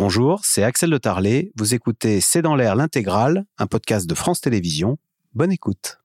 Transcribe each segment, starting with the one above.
Bonjour, c'est Axel de Tarlet. Vous écoutez C'est dans l'air l'intégrale, un podcast de France Télévisions. Bonne écoute.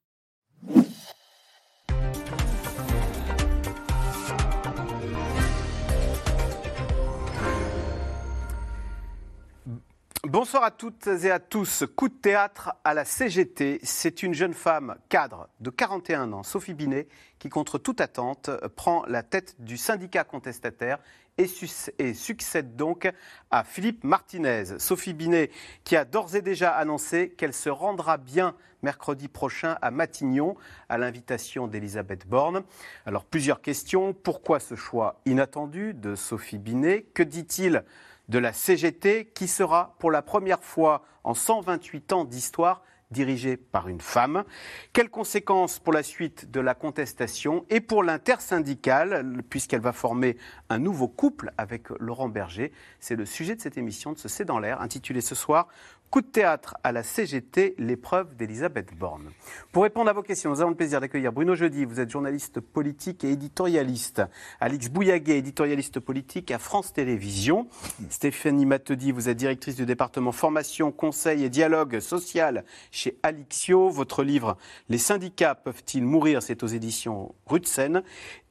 Bonsoir à toutes et à tous. Coup de théâtre à la CGT. C'est une jeune femme cadre de 41 ans, Sophie Binet, qui, contre toute attente, prend la tête du syndicat contestataire et, succède donc à Philippe Martinez. Sophie Binet, qui a d'ores et déjà annoncé qu'elle se rendra bien mercredi prochain à Matignon, à l'invitation d'Elisabeth Borne. Alors, plusieurs questions. Pourquoi ce choix inattendu de Sophie Binet? Que dit-il de la CGT qui sera pour la première fois en 128 ans d'histoire dirigée par une femme. Quelles conséquences pour la suite de la contestation et pour l'intersyndicale, puisqu'elle va former un nouveau couple avec Laurent Berger? C'est le sujet de cette émission de ce C'est dans l'air, intitulée ce soir Coup de théâtre à la CGT, l'épreuve d'Elisabeth Borne. Pour répondre à vos questions, nous avons le plaisir d'accueillir Bruno Jeudi, vous êtes journaliste politique et éditorialiste. Alix Bouillaguet, éditorialiste politique à France Télévisions. Stéphanie Matedi, vous êtes directrice du département formation, conseil et dialogue social chez Alixio. Votre livre Les syndicats peuvent-ils mourir? C'est aux éditions Rutsen.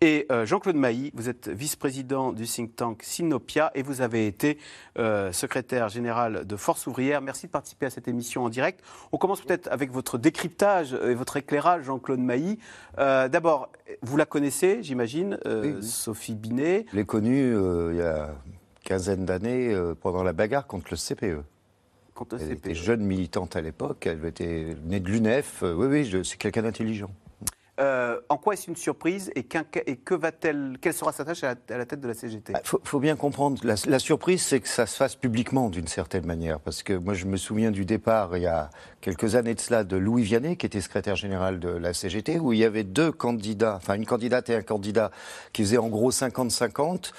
Et euh, Jean-Claude Mailly, vous êtes vice-président du think tank Sinopia et vous avez été euh, secrétaire général de Force ouvrière. Merci de participer à cette émission en direct. On commence peut-être avec votre décryptage et votre éclairage, Jean-Claude Mailly. Euh, d'abord, vous la connaissez, j'imagine, Sophie Binet. Je l'ai connue il y a une quinzaine d'années pendant la bagarre contre le CPE. Contre le elle était jeune militante à l'époque, elle était née de l'UNEF. oui, oui, c'est quelqu'un d'intelligent. Euh, en quoi est-ce une surprise et, que va-t-elle, quelle sera sa tâche à la, tête de la CGT Il bah, faut, bien comprendre, la, surprise, c'est que ça se fasse publiquement d'une certaine manière. Parce que moi, je me souviens du départ, il y a quelques années de cela, de Louis Vianney, qui était secrétaire général de la CGT, où il y avait deux candidats, enfin une candidate et un candidat, qui faisaient en gros 50-50.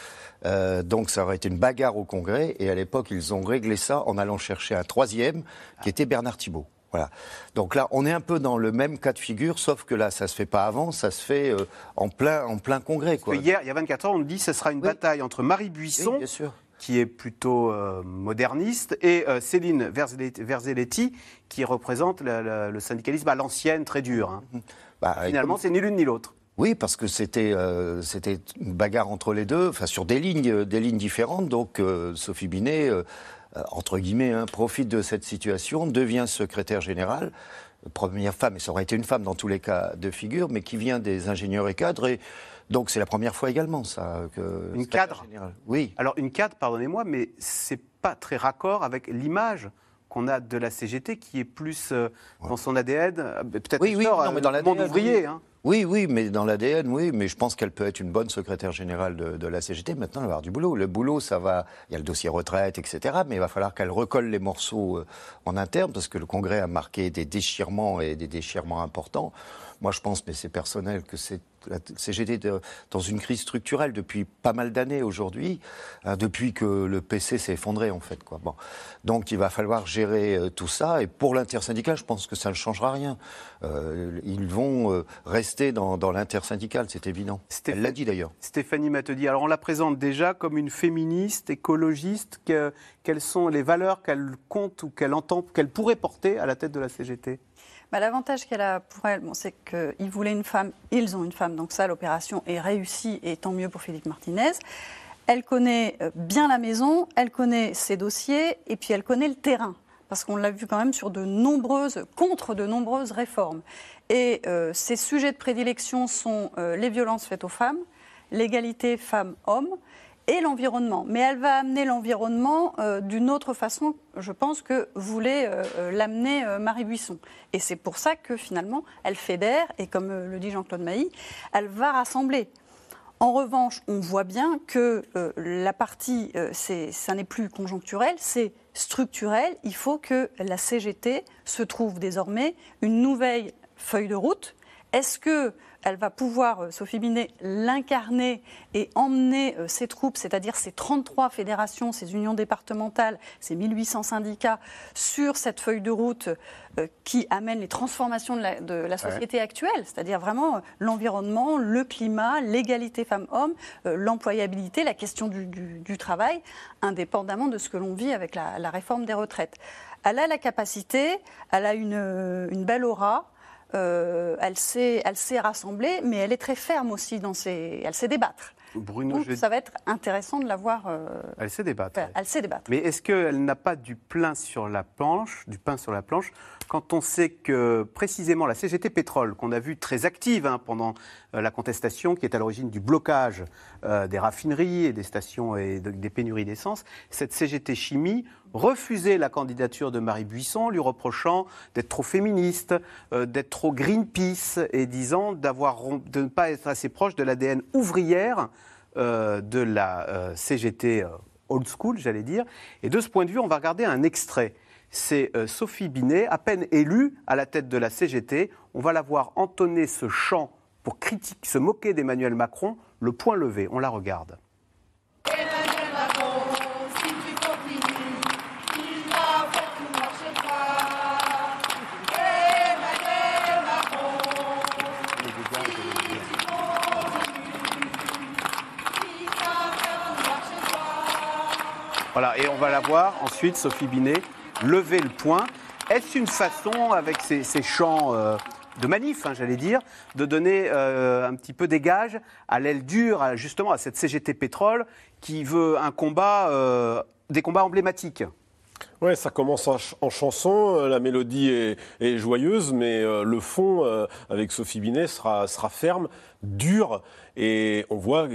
Euh, donc ça aurait été une bagarre au Congrès. Et à l'époque, ils ont réglé ça en allant chercher un troisième, qui était Bernard Thibault. Voilà. Donc là, on est un peu dans le même cas de figure, sauf que là, ça se fait pas avant, ça se fait euh, en plein, en plein congrès. Quoi. hier, il y a 24 ans, on dit que ce sera une bataille entre Marie Buisson, qui est plutôt euh, moderniste, et euh, Céline Verzelletti, qui représente le syndicalisme à l'ancienne, très dur. Hein. Mhm. Bah, Finalement, c'est ni l'une ni l'autre. Oui, parce que c'était c'était une bagarre entre les deux, enfin sur des lignes des lignes différentes. Donc Sophie Binet entre guillemets, hein, profite de cette situation, devient secrétaire général, première femme, et ça aurait été une femme dans tous les cas de figure, mais qui vient des ingénieurs et cadres. Et donc c'est la première fois également, ça. Que une cadre Oui. Alors une cadre, pardonnez-moi, mais c'est pas très raccord avec l'image qu'on a de la CGT qui est plus euh, dans son ADN, euh, peut-être oui, oui, non, mais dans monde ouvrier. Hein. Oui, oui, mais dans l'ADN, oui, mais je pense qu'elle peut être une bonne secrétaire générale de, la CGT. Maintenant, elle va avoir du boulot. Le boulot, ça va. Il y a le dossier retraite, etc. Mais il va falloir qu'elle recolle les morceaux euh, en interne, parce que le Congrès a marqué des déchirements et des déchirements importants. Moi, je pense, mais c'est personnel, que c'est la CGT dans une crise structurelle depuis pas mal d'années aujourd'hui, hein, depuis que le PC s'est effondré en fait. Quoi. Bon. Donc il va falloir gérer euh, tout ça et pour l'intersyndical, je pense que ça ne changera rien. Euh, ils vont euh, rester dans, dans l'intersyndical, c'est évident. Elle l'a dit d'ailleurs. Stéphanie Matedi, alors on la présente déjà comme une féministe, écologiste. Que, quelles sont les valeurs qu'elle compte ou qu'elle entend, qu'elle pourrait porter à la tête de la CGT bah, L'avantage qu'elle a pour elle, c'est qu'ils voulaient une femme, ils ont une femme, donc ça, l'opération est réussie et tant mieux pour Philippe Martinez. Elle connaît euh, bien la maison, elle connaît ses dossiers et puis elle connaît le terrain. Parce qu'on l'a vu quand même sur de nombreuses, contre de nombreuses réformes. Et euh, ses sujets de prédilection sont euh, les violences faites aux femmes, l'égalité femmes-hommes et l'environnement. Mais elle va amener l'environnement euh, d'une autre façon, je pense, que voulait euh, euh, l'amener Marie Buisson. Et c'est pour ça que finalement, elle fédère, et comme le dit Jean-Claude Mailly, elle va rassembler. En revanche, on voit bien que la partie, ça n'est plus conjoncturel, c'est structurel. Il faut que la CGT se trouve désormais une nouvelle feuille de route. Est-ce que elle va pouvoir, euh, Sophie Binet, l'incarner et emmener euh, ses troupes, c'est-à-dire ses 33 fédérations, ses unions départementales, ses 1800 syndicats, sur cette feuille de route euh, qui amène les transformations de la, société actuelle, c'est-à-dire vraiment l'environnement, le climat, l'égalité femmes-hommes, l'employabilité, la question du, travail, indépendamment de ce que l'on vit avec la, réforme des retraites. Elle a la capacité, elle a une belle aura, euh, elle, sait, elle sait rassembler, mais elle est très ferme aussi dans ses. Elle sait débattre. Bruno, Donc, ça va être intéressant de la voir. Euh, elle sait débattre. Elle sait débattre. Mais est-ce qu'elle n'a pas du plein sur la planche, du pain sur la planche, quand on sait que précisément la CGT Pétrole, qu'on a vu très active hein, pendant euh, la contestation, qui est à l'origine du blocage des raffineries et des stations et des pénuries d'essence, cette CGT Chimie refusé la candidature de Marie Buisson, lui reprochant d'être trop féministe, euh, d'être trop Greenpeace et disant de ne pas être assez proche de l'ADN ouvrière euh, de la euh, CGT old school, j'allais dire. Et de ce point de vue, on va regarder un extrait. C'est Sophie Binet, à peine élue à la tête de la CGT. On va la voir entonner ce chant pour se moquer d'Emmanuel Macron, le point levé. On la regarde. Voilà, et on va la voir ensuite, Sophie Binet, lever le point. Est-ce une façon, avec ces, chants euh, de manif, hein, j'allais dire, de donner euh, un petit peu dégage à l'aile dure, justement à cette CGT Pétrole, qui veut un combat, euh, des combats emblématiques? Ouais, ça commence en, chanson, la mélodie est, joyeuse, mais le fond, avec Sophie Binet, sera, sera ferme, dur. Et on voit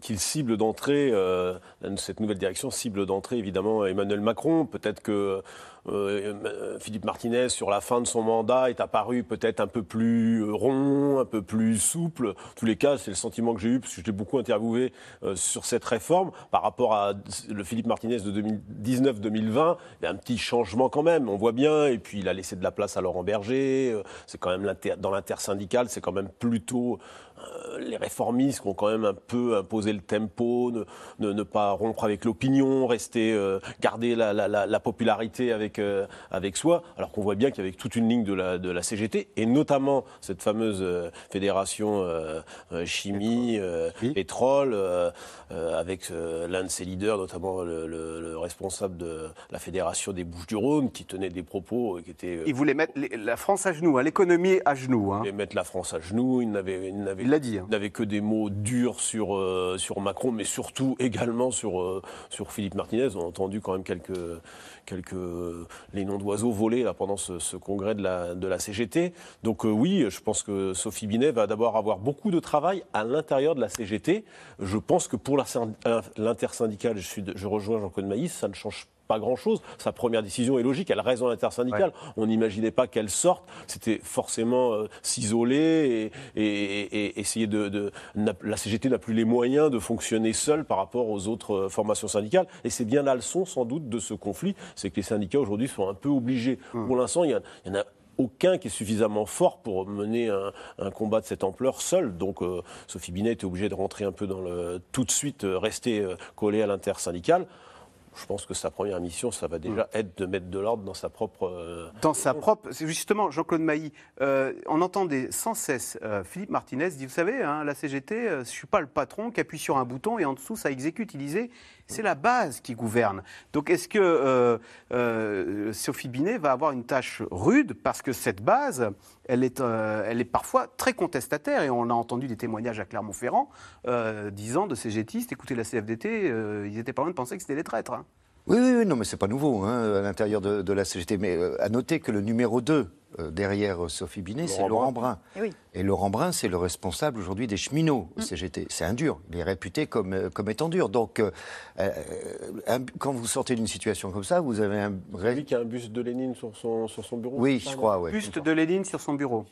qu'il cible d'entrée, euh, cette nouvelle direction cible d'entrée évidemment Emmanuel Macron. Peut-être que euh, Philippe Martinez, sur la fin de son mandat, est apparu peut-être un peu plus rond, un peu plus souple. En tous les cas, c'est le sentiment que j'ai eu, parce que j'ai beaucoup interviewé euh, sur cette réforme. Par rapport à le Philippe Martinez de 2019-2020, il y a un petit changement quand même, on voit bien. Et puis, il a laissé de la place à Laurent Berger. C'est quand même dans l'intersyndical, c'est quand même plutôt euh, les réformistes qui ont quand même un peu imposé le tempo, ne, ne, pas rompre avec l'opinion, rester, euh, garder la, la, la, popularité avec, euh, avec soi, alors qu'on voit bien qu'il y avait toute une ligne de la, de la CGT, et notamment cette fameuse fédération chimie, pétrole, avec l'un de ses leaders, notamment le, le, responsable de la fédération des Bouches-du-Rhône, qui tenait des propos qui étaient... il voulait mettre la France à genoux, hein, l'économie à genoux. Hein. Il voulait mettre la France à genoux, il n'avait dit. Hein. Il n'avait que des mots durs sur, euh, sur Macron, mais surtout également sur, euh, sur Philippe Martinez. On a entendu quand même quelques, quelques les noms d'oiseaux volés là, pendant ce, congrès de la, de la CGT. Donc euh, oui, je pense que Sophie Binet va d'abord avoir beaucoup de travail à l'intérieur de la CGT. Je pense que pour l'intersyndicale, je, je rejoins Jean-Claude Maïs, ça ne change pas grand-chose. Sa première décision est logique, elle reste dans l'intersyndicale. On n'imaginait pas qu'elle sorte. C'était forcément euh, s'isoler et, essayer de, La CGT n'a plus les moyens de fonctionner seule par rapport aux autres euh, formations syndicales. Et c'est bien la leçon, sans doute, de ce conflit. C'est que les syndicats, aujourd'hui, sont un peu obligés. Hum. Pour l'instant, il y, en a aucun qui est suffisamment fort pour mener un, combat de cette ampleur seul. Donc euh, Sophie Binet est obligée de rentrer un peu dans le tout de suite rester collée à l'intersyndicale je pense que sa première mission, ça va déjà hmm. être de mettre de l'ordre dans sa propre. Euh, dans sa propre. C'est justement, Jean-Claude Mailly, euh, on entendait sans cesse euh, Philippe Martinez dire Vous savez, hein, la CGT, je ne suis pas le patron qui appuie sur un bouton et en dessous, ça exécute. Il disait C'est la base qui gouverne. Donc, est-ce que Sophie Binet va avoir une tâche rude parce que cette base, elle est, elle est parfois très contestataire? Et on a entendu des témoignages à Clermont-Ferrand disant de CGTistes écoutez, la CFDT, ils étaient pas loin de penser que c'était des traîtres. Hein. Oui, oui, non, mais c'est pas nouveau hein, à l'intérieur de, la CGT. Mais euh, à noter que le numéro 2 euh, derrière Sophie Binet, c'est Laurent Brun. Eh et, Laurent Brun, c'est le responsable aujourd'hui des cheminots au mm. CGT. C'est un dur. Il est réputé comme, euh, comme étant dur. Donc, euh, quand vous sortez d'une situation comme ça, vous avez un. Vous avez qu'il y a un buste de Lénine sur son, sur son bureau Oui, je crois. Ouais. Buste de Lénine sur son bureau.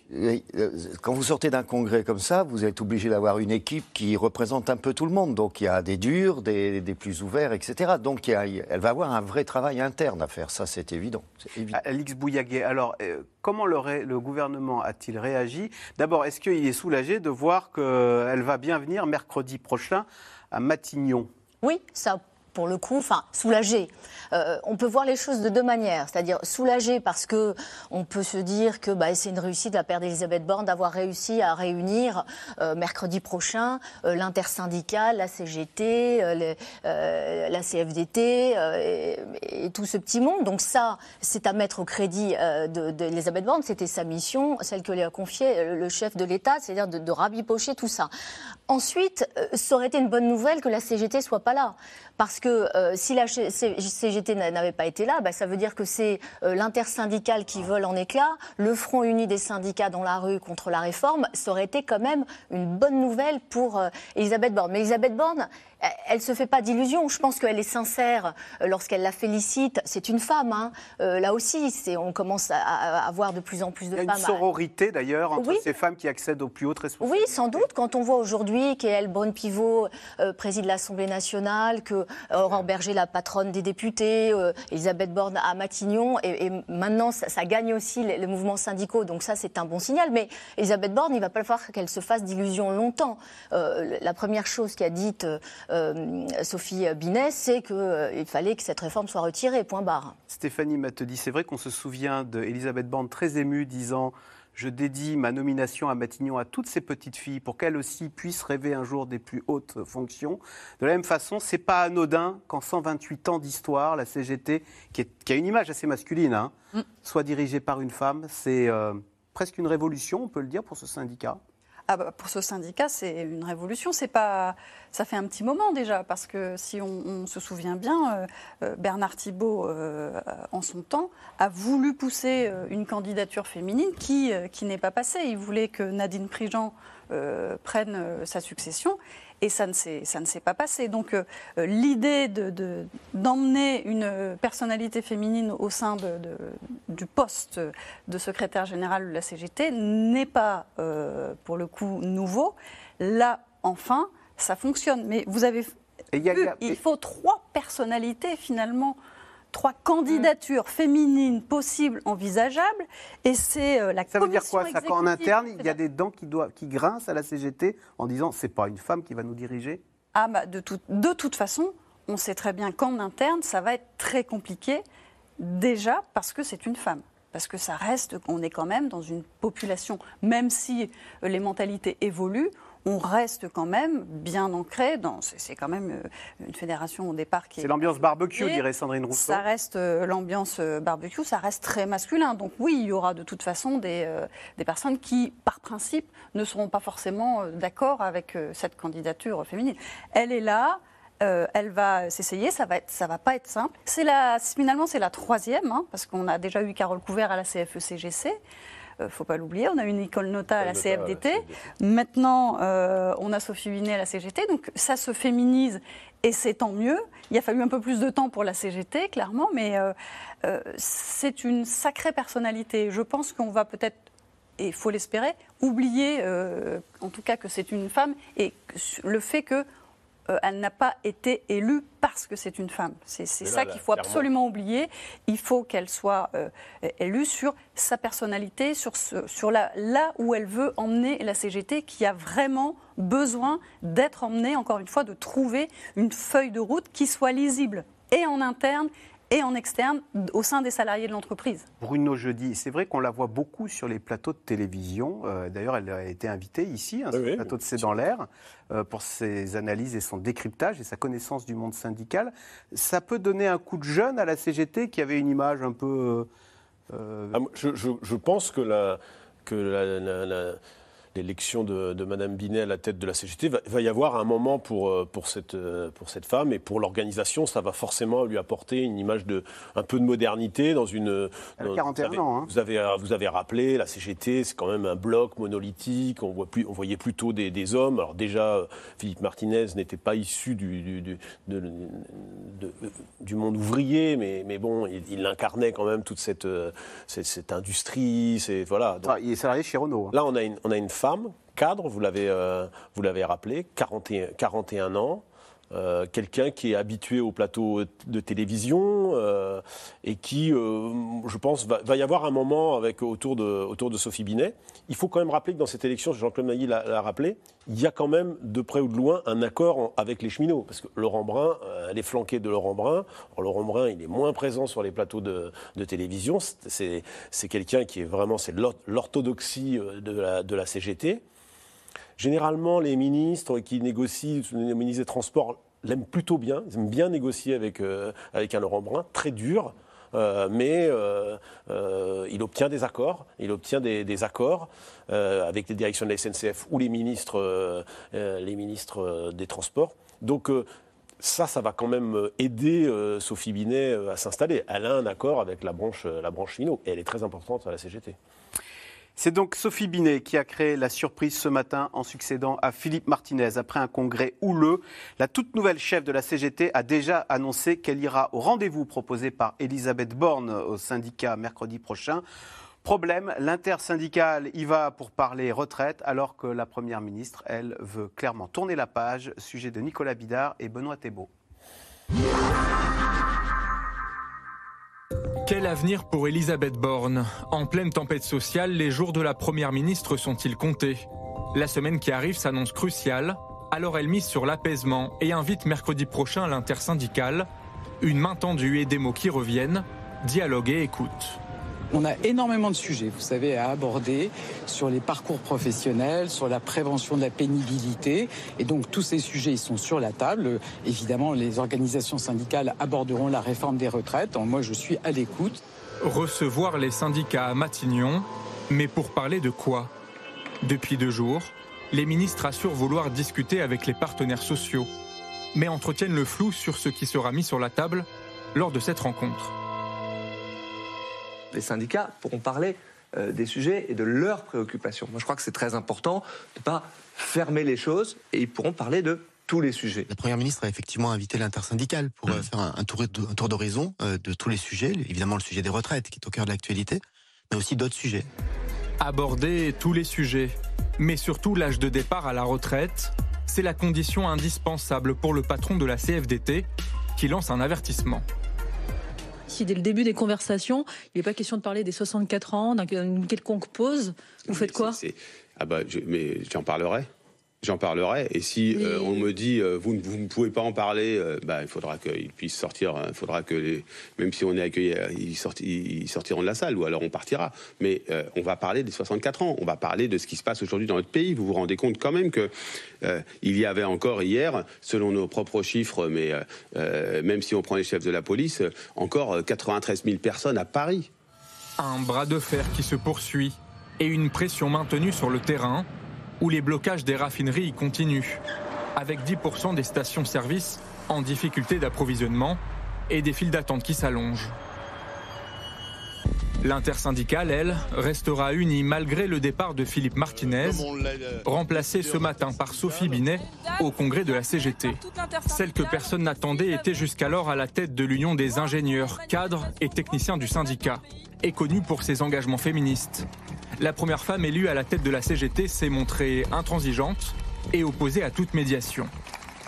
quand vous sortez d'un congrès comme ça, vous êtes obligé d'avoir une équipe qui représente un peu tout le monde. Donc, il y a des durs, des, des plus ouverts, etc. Donc, il y a, elle va avoir un vrai travail interne à faire. Ça, c'est évident. évident. Alix Bouillaguet, alors Comment le, gouvernement a-t-il réagi? D'abord, est-ce qu'il est soulagé de voir qu'elle va bien venir mercredi prochain à Matignon? Oui, ça pour le coup, enfin soulagé. Euh, on peut voir les choses de deux manières, c'est-à-dire soulagé parce que on peut se dire que bah, c'est une réussite la paire d'Elisabeth Borne d'avoir réussi à réunir euh, mercredi prochain euh, l'intersyndicale, la CGT, la CFDT et, tout ce petit monde. Donc ça, c'est à mettre au crédit euh, de- d'Elisabeth Borne. C'était sa mission, celle que lui a confiée le chef de l'État, c'est-à-dire de, rabipocher tout ça. Ensuite, ça aurait été une bonne nouvelle que la CGT soit pas là. Parce que euh, si la CGT n'a- n'avait pas été là, bah, ça veut dire que c'est euh, l'intersyndicale qui vole en éclats, le front uni des syndicats dans la rue contre la réforme. Ça aurait été quand même une bonne nouvelle pour euh, Elisabeth Borne. Mais Elisabeth Borne, elle- elle se fait pas d'illusions. Je pense qu'elle est sincère lorsqu'elle la félicite. C'est une femme. hein. Euh, là aussi, on commence à, à- à voir de plus en plus de Il y a une femmes. sororité d'ailleurs entre Oui. ces femmes qui accèdent aux plus hautes responsabilités. Oui, sans doute. Quand on voit aujourd'hui qu'Elle Braun-Pivot euh, préside l'Assemblée nationale, que Aurore Berger, la patronne des députés, euh, Elisabeth Borne à Matignon, et, maintenant ça, gagne aussi les, mouvements syndicaux. Donc ça, c'est un bon signal. Mais Elisabeth Borne, il va pas falloir qu'elle se fasse d'illusions longtemps. Euh, la première chose qu'a dite euh, euh, Sophie Binet, c'est qu'il fallait que cette réforme soit retirée. Point barre. Stéphanie m'a te dit, c'est vrai qu'on se souvient d'Elisabeth Borne très émue disant Je dédie ma nomination à Matignon à toutes ces petites filles pour qu'elles aussi puissent rêver un jour des plus hautes fonctions. De la même façon, c'est pas anodin qu'en 128 ans d'histoire, la CGT, qui, est- qui a une image assez masculine, hein, soit dirigée par une femme. C'est euh, presque une révolution, on peut le dire, pour ce syndicat. Ah bah, pour ce syndicat, c'est une révolution. C'est pas, ça fait un petit moment déjà, parce que si on, se souvient bien, euh, euh, Bernard Thibault, euh, en son temps, a voulu pousser une candidature féminine qui, n'est pas passée. Il voulait que Nadine Prigent prenne sa succession. Et ça ne s'est ça ne s'est pas passé. Donc euh, euh, l'idée de- de- d'emmener une euh, personnalité féminine au sein de- de- du poste de secrétaire général de la CGT n'est pas, euh, pour le coup, nouveau. Là, enfin, ça fonctionne. Mais vous avez y a- y a- il faut trois personnalités finalement. Trois candidatures féminines possibles, envisageables, et c'est euh, la Ça veut dire quoi Ça qu'en interne, il y a ça. des dents qui, doivent, qui grincent à la CGT en disant c'est pas une femme qui va nous diriger? Ah bah de, tout- de toute façon, on sait très bien qu'en interne, ça va être très compliqué, déjà parce que c'est une femme. Parce que ça reste, on est quand même dans une population, même si euh, les mentalités évoluent, on reste quand même bien ancré dans. C'est quand même euh, une fédération au départ qui est. C'est l'ambiance barbecue, dirait Sandrine Rousseau. Ça reste euh, l'ambiance euh, barbecue, ça reste très masculin. Donc oui, il y aura de toute façon des, euh, des personnes qui, par principe, ne seront pas forcément d'accord avec euh, cette candidature féminine. Elle est là. euh, elle va s'essayer, ça va être, ça va pas être simple. C'est la, finalement, c'est la troisième, hein, parce qu'on a déjà eu Carole Couvert à la CFE-CGC. Euh, faut pas l'oublier. On a eu Nicole Nota à la Nota à la CFDT. Maintenant, euh, on a Sophie Binet à la CGT, donc ça se féminise et c'est tant mieux. Il a fallu un peu plus de temps pour la CGT, clairement, mais euh, euh, c'est une sacrée personnalité. Je pense qu'on va peut-être, et il faut l'espérer, oublier en tout cas que c'est une femme et le fait que euh, elle n'a pas été élue parce que c'est une femme. C'est ça qu'il faut clairement. absolument oublier. Il faut qu'elle soit euh, élue sur sa personnalité, sur, ce- sur la, là où elle veut emmener la CGT, qui a vraiment besoin d'être emmenée, encore une fois, de trouver une feuille de route qui soit lisible et en interne et en externe au sein des salariés de l'entreprise. Bruno Jeudi, c'est vrai qu'on la voit beaucoup sur les plateaux de télévision. Euh, D'ailleurs, elle a été invitée ici, hein, sur Oui, le plateau de C'est dans l'air, euh, pour ses analyses et son décryptage et sa connaissance du monde syndical. Ça peut donner un coup de jeune à la CGT qui avait une image un peu. euh, Ah, je, je- je pense que la- que la- la- la- l'élection de, de Madame Binet à la tête de la CGT va, va y avoir un moment pour, euh, pour, cette, euh, pour cette femme et pour l'organisation, ça va forcément lui apporter une image de un peu de modernité dans une. Elle a dans- 41 vous avez, ans, hein. Vous avez, vous avez rappelé la CGT, c'est quand même un bloc monolithique. On, voit plus, on voyait plutôt des, des hommes. Alors déjà, euh, Philippe Martinez n'était pas issu du, du, du- de- de- du monde ouvrier, mais, mais bon, il, il incarnait quand même toute cette, cette, cette industrie. C'est voilà. Donc, ah, il est salarié chez Renault. hein. Là, on a une, on a une femme, cadre, vous l'avez, euh, rappelé, 41, 41 ans, euh, quelqu'un qui est habitué au plateau de télévision euh, et qui, euh, je pense, va, y avoir un moment avec, autour, de, autour de Sophie Binet. Il faut quand même rappeler que dans cette élection, Jean-Claude Mailly l'a rappelé, il y a quand même de près ou de loin un accord avec les cheminots. Parce que Laurent Brun, elle est flanquée de Laurent Brun. Laurent Brun, il est moins présent sur les plateaux de, télévision. C'est- quelqu'un qui est vraiment, c'est l'or- l'orthodoxie de de la CGT. Généralement, les ministres qui négocient, les ministres des Transports l'aiment plutôt bien. Ils aiment bien négocier avec, un Laurent Brun, très dur. euh, mais euh, euh, il obtient des accords, il obtient des, accords avec les directions de la SNCF ou les ministres, des Transports. Donc ça, ça va quand même aider Sophie Binet à s'installer. Elle a un accord avec la branche, la branche et elle est très importante à la CGT. C'est donc Sophie Binet qui a créé la surprise ce matin en succédant à Philippe Martinez. Après un congrès houleux, la toute nouvelle chef de la CGT a déjà annoncé qu'elle ira au rendez-vous proposé par Elisabeth Borne au syndicat mercredi prochain. Problème, l'intersyndicale y va pour parler retraite, alors que la Première ministre, elle, veut clairement tourner la page. Sujet de Nicolas Bidard et Benoît Thébault. Quel avenir pour Elisabeth Borne? En pleine tempête sociale, les jours de la Première ministre sont-ils comptés? La semaine qui arrive s'annonce cruciale, alors elle mise sur l'apaisement et invite mercredi prochain l'intersyndicale. Une main tendue et des mots qui reviennent, dialogue et écoute. On a énormément de sujets, vous savez, à aborder sur les parcours professionnels, sur la prévention de la pénibilité. Et donc tous ces sujets, sont sur la table. Évidemment, les organisations syndicales aborderont la réforme des retraites. Moi, je suis à l'écoute. Recevoir les syndicats à Matignon, mais pour parler de quoi? Depuis deux jours, les ministres assurent vouloir discuter avec les partenaires sociaux, mais entretiennent le flou sur ce qui sera mis sur la table lors de cette rencontre. Les syndicats pourront parler euh, des sujets et de leurs préoccupations. Moi, je crois que c'est très important de ne pas fermer les choses et ils pourront parler de tous les sujets. La Première ministre a effectivement invité l'intersyndicale pour euh, faire un, un tour, un tour d'horizon euh, de tous les sujets, évidemment le sujet des retraites qui est au cœur de l'actualité, mais aussi d'autres sujets. Aborder tous les sujets, mais surtout l'âge de départ à la retraite, c'est la condition indispensable pour le patron de la CFDT qui lance un avertissement. Si dès le début des conversations, il n'est pas question de parler des 64 ans, d'un- d'une quelconque pause, vous faites quoi Ah bah, je- mais j'en parlerai. J'en parlerai. Et si Oui. euh, on me dit euh, vous, ne- vous ne pouvez pas en parler, euh, bah, il faudra qu'ils puissent sortir. hein. Il faudra que les, même si on est accueilli, ils, sorti- ils sortiront de la salle ou alors on partira. Mais euh, on va parler des 64 ans. On va parler de ce qui se passe aujourd'hui dans notre pays. Vous vous rendez compte quand même que euh, il y avait encore hier, selon nos propres chiffres, mais euh, euh, même si on prend les chefs de la police, encore euh, 93 000 personnes à Paris. Un bras de fer qui se poursuit et une pression maintenue sur le terrain où les blocages des raffineries continuent, avec 10% des stations-service en difficulté d'approvisionnement et des files d'attente qui s'allongent. L'intersyndicale, elle, restera unie malgré le départ de Philippe Martinez, remplacé ce matin par Sophie Binet au congrès de la CGT. Celle que personne n'attendait était jusqu'alors à la tête de l'Union des ingénieurs, cadres et techniciens du syndicat, et connue pour ses engagements féministes. La première femme élue à la tête de la CGT s'est montrée intransigeante et opposée à toute médiation.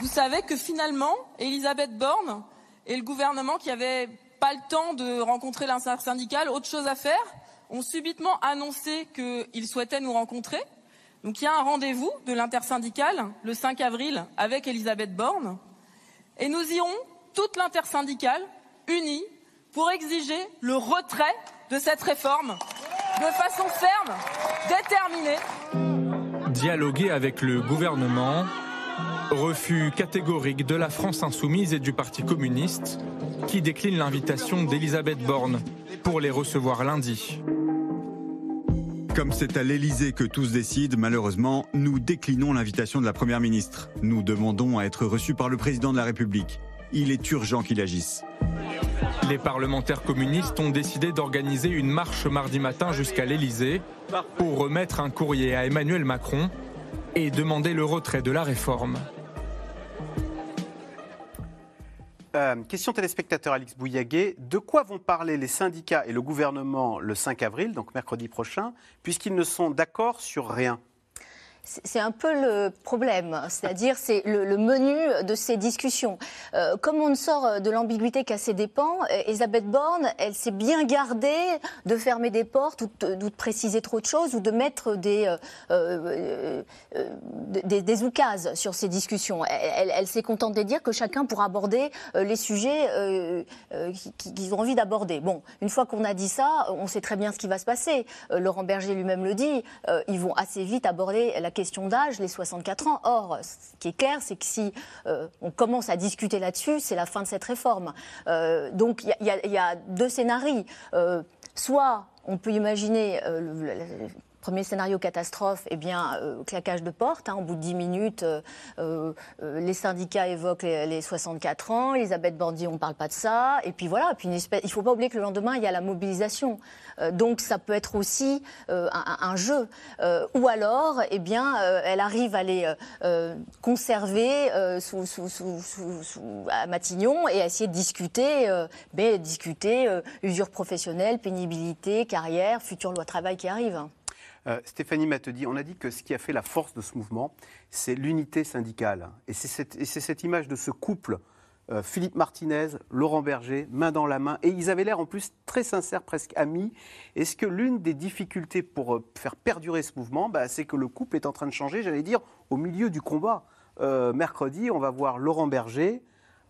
Vous savez que finalement, Elisabeth Borne et le gouvernement qui avait pas le temps de rencontrer l'intersyndicale, autre chose à faire, ont subitement annoncé qu'ils souhaitaient nous rencontrer. Donc il y a un rendez-vous de l'intersyndicale le 5 avril avec Elisabeth Borne. Et nous irons, toute l'intersyndicale, unie, pour exiger le retrait de cette réforme de façon ferme, déterminée. Dialoguer avec le gouvernement, refus catégorique de la France insoumise et du Parti communiste, qui décline l'invitation d'Elisabeth Borne pour les recevoir lundi. Comme c'est à l'Elysée que tous décident, malheureusement, nous déclinons l'invitation de la Première ministre. Nous demandons à être reçus par le Président de la République. Il est urgent qu'il agisse. Les parlementaires communistes ont décidé d'organiser une marche mardi matin jusqu'à l'Elysée pour remettre un courrier à Emmanuel Macron et demander le retrait de la réforme. Euh, question téléspectateur Alix Bouillaguet. De quoi vont parler les syndicats et le gouvernement le 5 avril, donc mercredi prochain, puisqu'ils ne sont d'accord sur rien? C'est un peu le problème, c'est-à-dire c'est le, menu de ces discussions. Euh, comme on ne sort de l'ambiguïté qu'à ses dépens, euh, Elisabeth Borne, elle s'est bien gardée de fermer des portes ou de, préciser trop de choses ou de mettre des, euh, euh oukases sur ces discussions. Elle, elle, elle s'est contente de dire que chacun pourra aborder les sujets qu'ils ont envie d'aborder. Bon, une fois qu'on a dit ça, on sait très bien ce qui va se passer. Laurent Berger lui-même le dit, ils vont assez vite aborder la question d'âge, les 64 ans. Or, ce qui est clair, c'est que si euh, on commence à discuter là-dessus, c'est la fin de cette réforme. Euh, donc, il y, a deux scénarios. Euh, soit on peut imaginer Premier scénario catastrophe, eh bien, euh, claquage de porte. Hein, au bout de 10 minutes, euh, euh, les syndicats évoquent les, les 64 ans. Elisabeth Bordy, on ne parle pas de ça. Et puis voilà. Puis une espèce, il ne faut pas oublier que le lendemain, il y a la mobilisation. Donc ça peut être aussi un, jeu. Ou alors, eh bien, elle arrive à les conserver sous, à Matignon et à essayer de discuter, ben, discuter usure professionnelle, pénibilité, carrière, future loi travail qui arrive. Euh, Stéphanie Matedi, on a dit que ce qui a fait la force de ce mouvement, c'est l'unité syndicale. Et c'est cette, cette, image de ce couple, euh, Philippe Martinez, Laurent Berger, main dans la main, et ils avaient l'air en plus très sincères, presque amis. Est-ce que l'une des difficultés pour euh, faire perdurer ce mouvement, bah, c'est que le couple est en train de changer, j'allais dire, au milieu du combat euh, Mercredi, on va voir Laurent Berger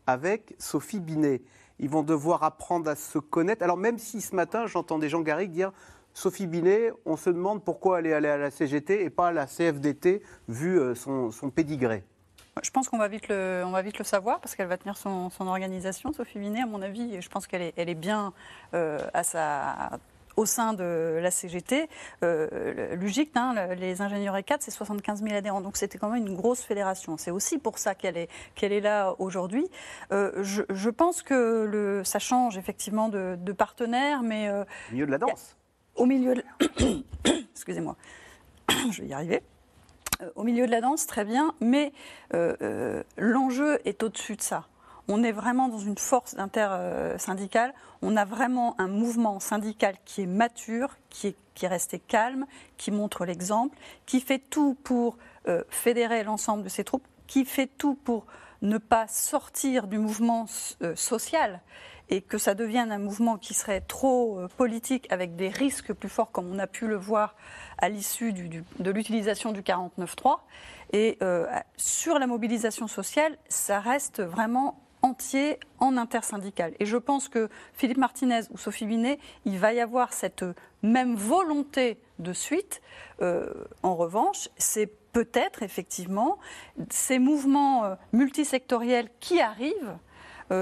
avec Sophie Binet. Ils vont devoir apprendre à se connaître. Alors même si ce matin, j'entends des gens Garrigue dire Sophie Binet, on se demande pourquoi elle est allée à la CGT et pas à la CFDT, vu euh, son, son pédigré. Je pense qu'on va vite le, on va vite le savoir parce qu'elle va tenir son, son, organisation, Sophie Binet, à mon avis. Et je pense qu'elle est, elle est bien euh, à sa, au sein de la CGT. Euh, Lugic, hein, les ingénieurs E4, c'est 75 000 adhérents. Donc c'était quand même une grosse fédération. C'est aussi pour ça qu'elle est, qu'elle est là aujourd'hui. Euh, je, je, pense que le, ça change effectivement de, de partenaire, mais. Euh, Au milieu de la danse au milieu de... Excusez-moi. Euh, au milieu de la danse, très bien, mais euh, euh, l'enjeu est au-dessus de ça. On est vraiment dans une force intersyndicale. On a vraiment un mouvement syndical qui est mature, qui est, resté calme, qui montre l'exemple, qui fait tout pour fédérer l'ensemble de ses troupes, qui fait tout pour ne pas sortir du mouvement social et que ça devienne un mouvement qui serait trop euh, politique avec des risques plus forts comme on a pu le voir à l'issue de l'utilisation du 49.3. Et euh, sur la mobilisation sociale, ça reste vraiment entier en intersyndical. Et je pense que Philippe Martinez ou Sophie Binet, il va y avoir cette même volonté de suite. Euh, en revanche, c'est peut-être effectivement ces mouvements multisectoriels qui arrivent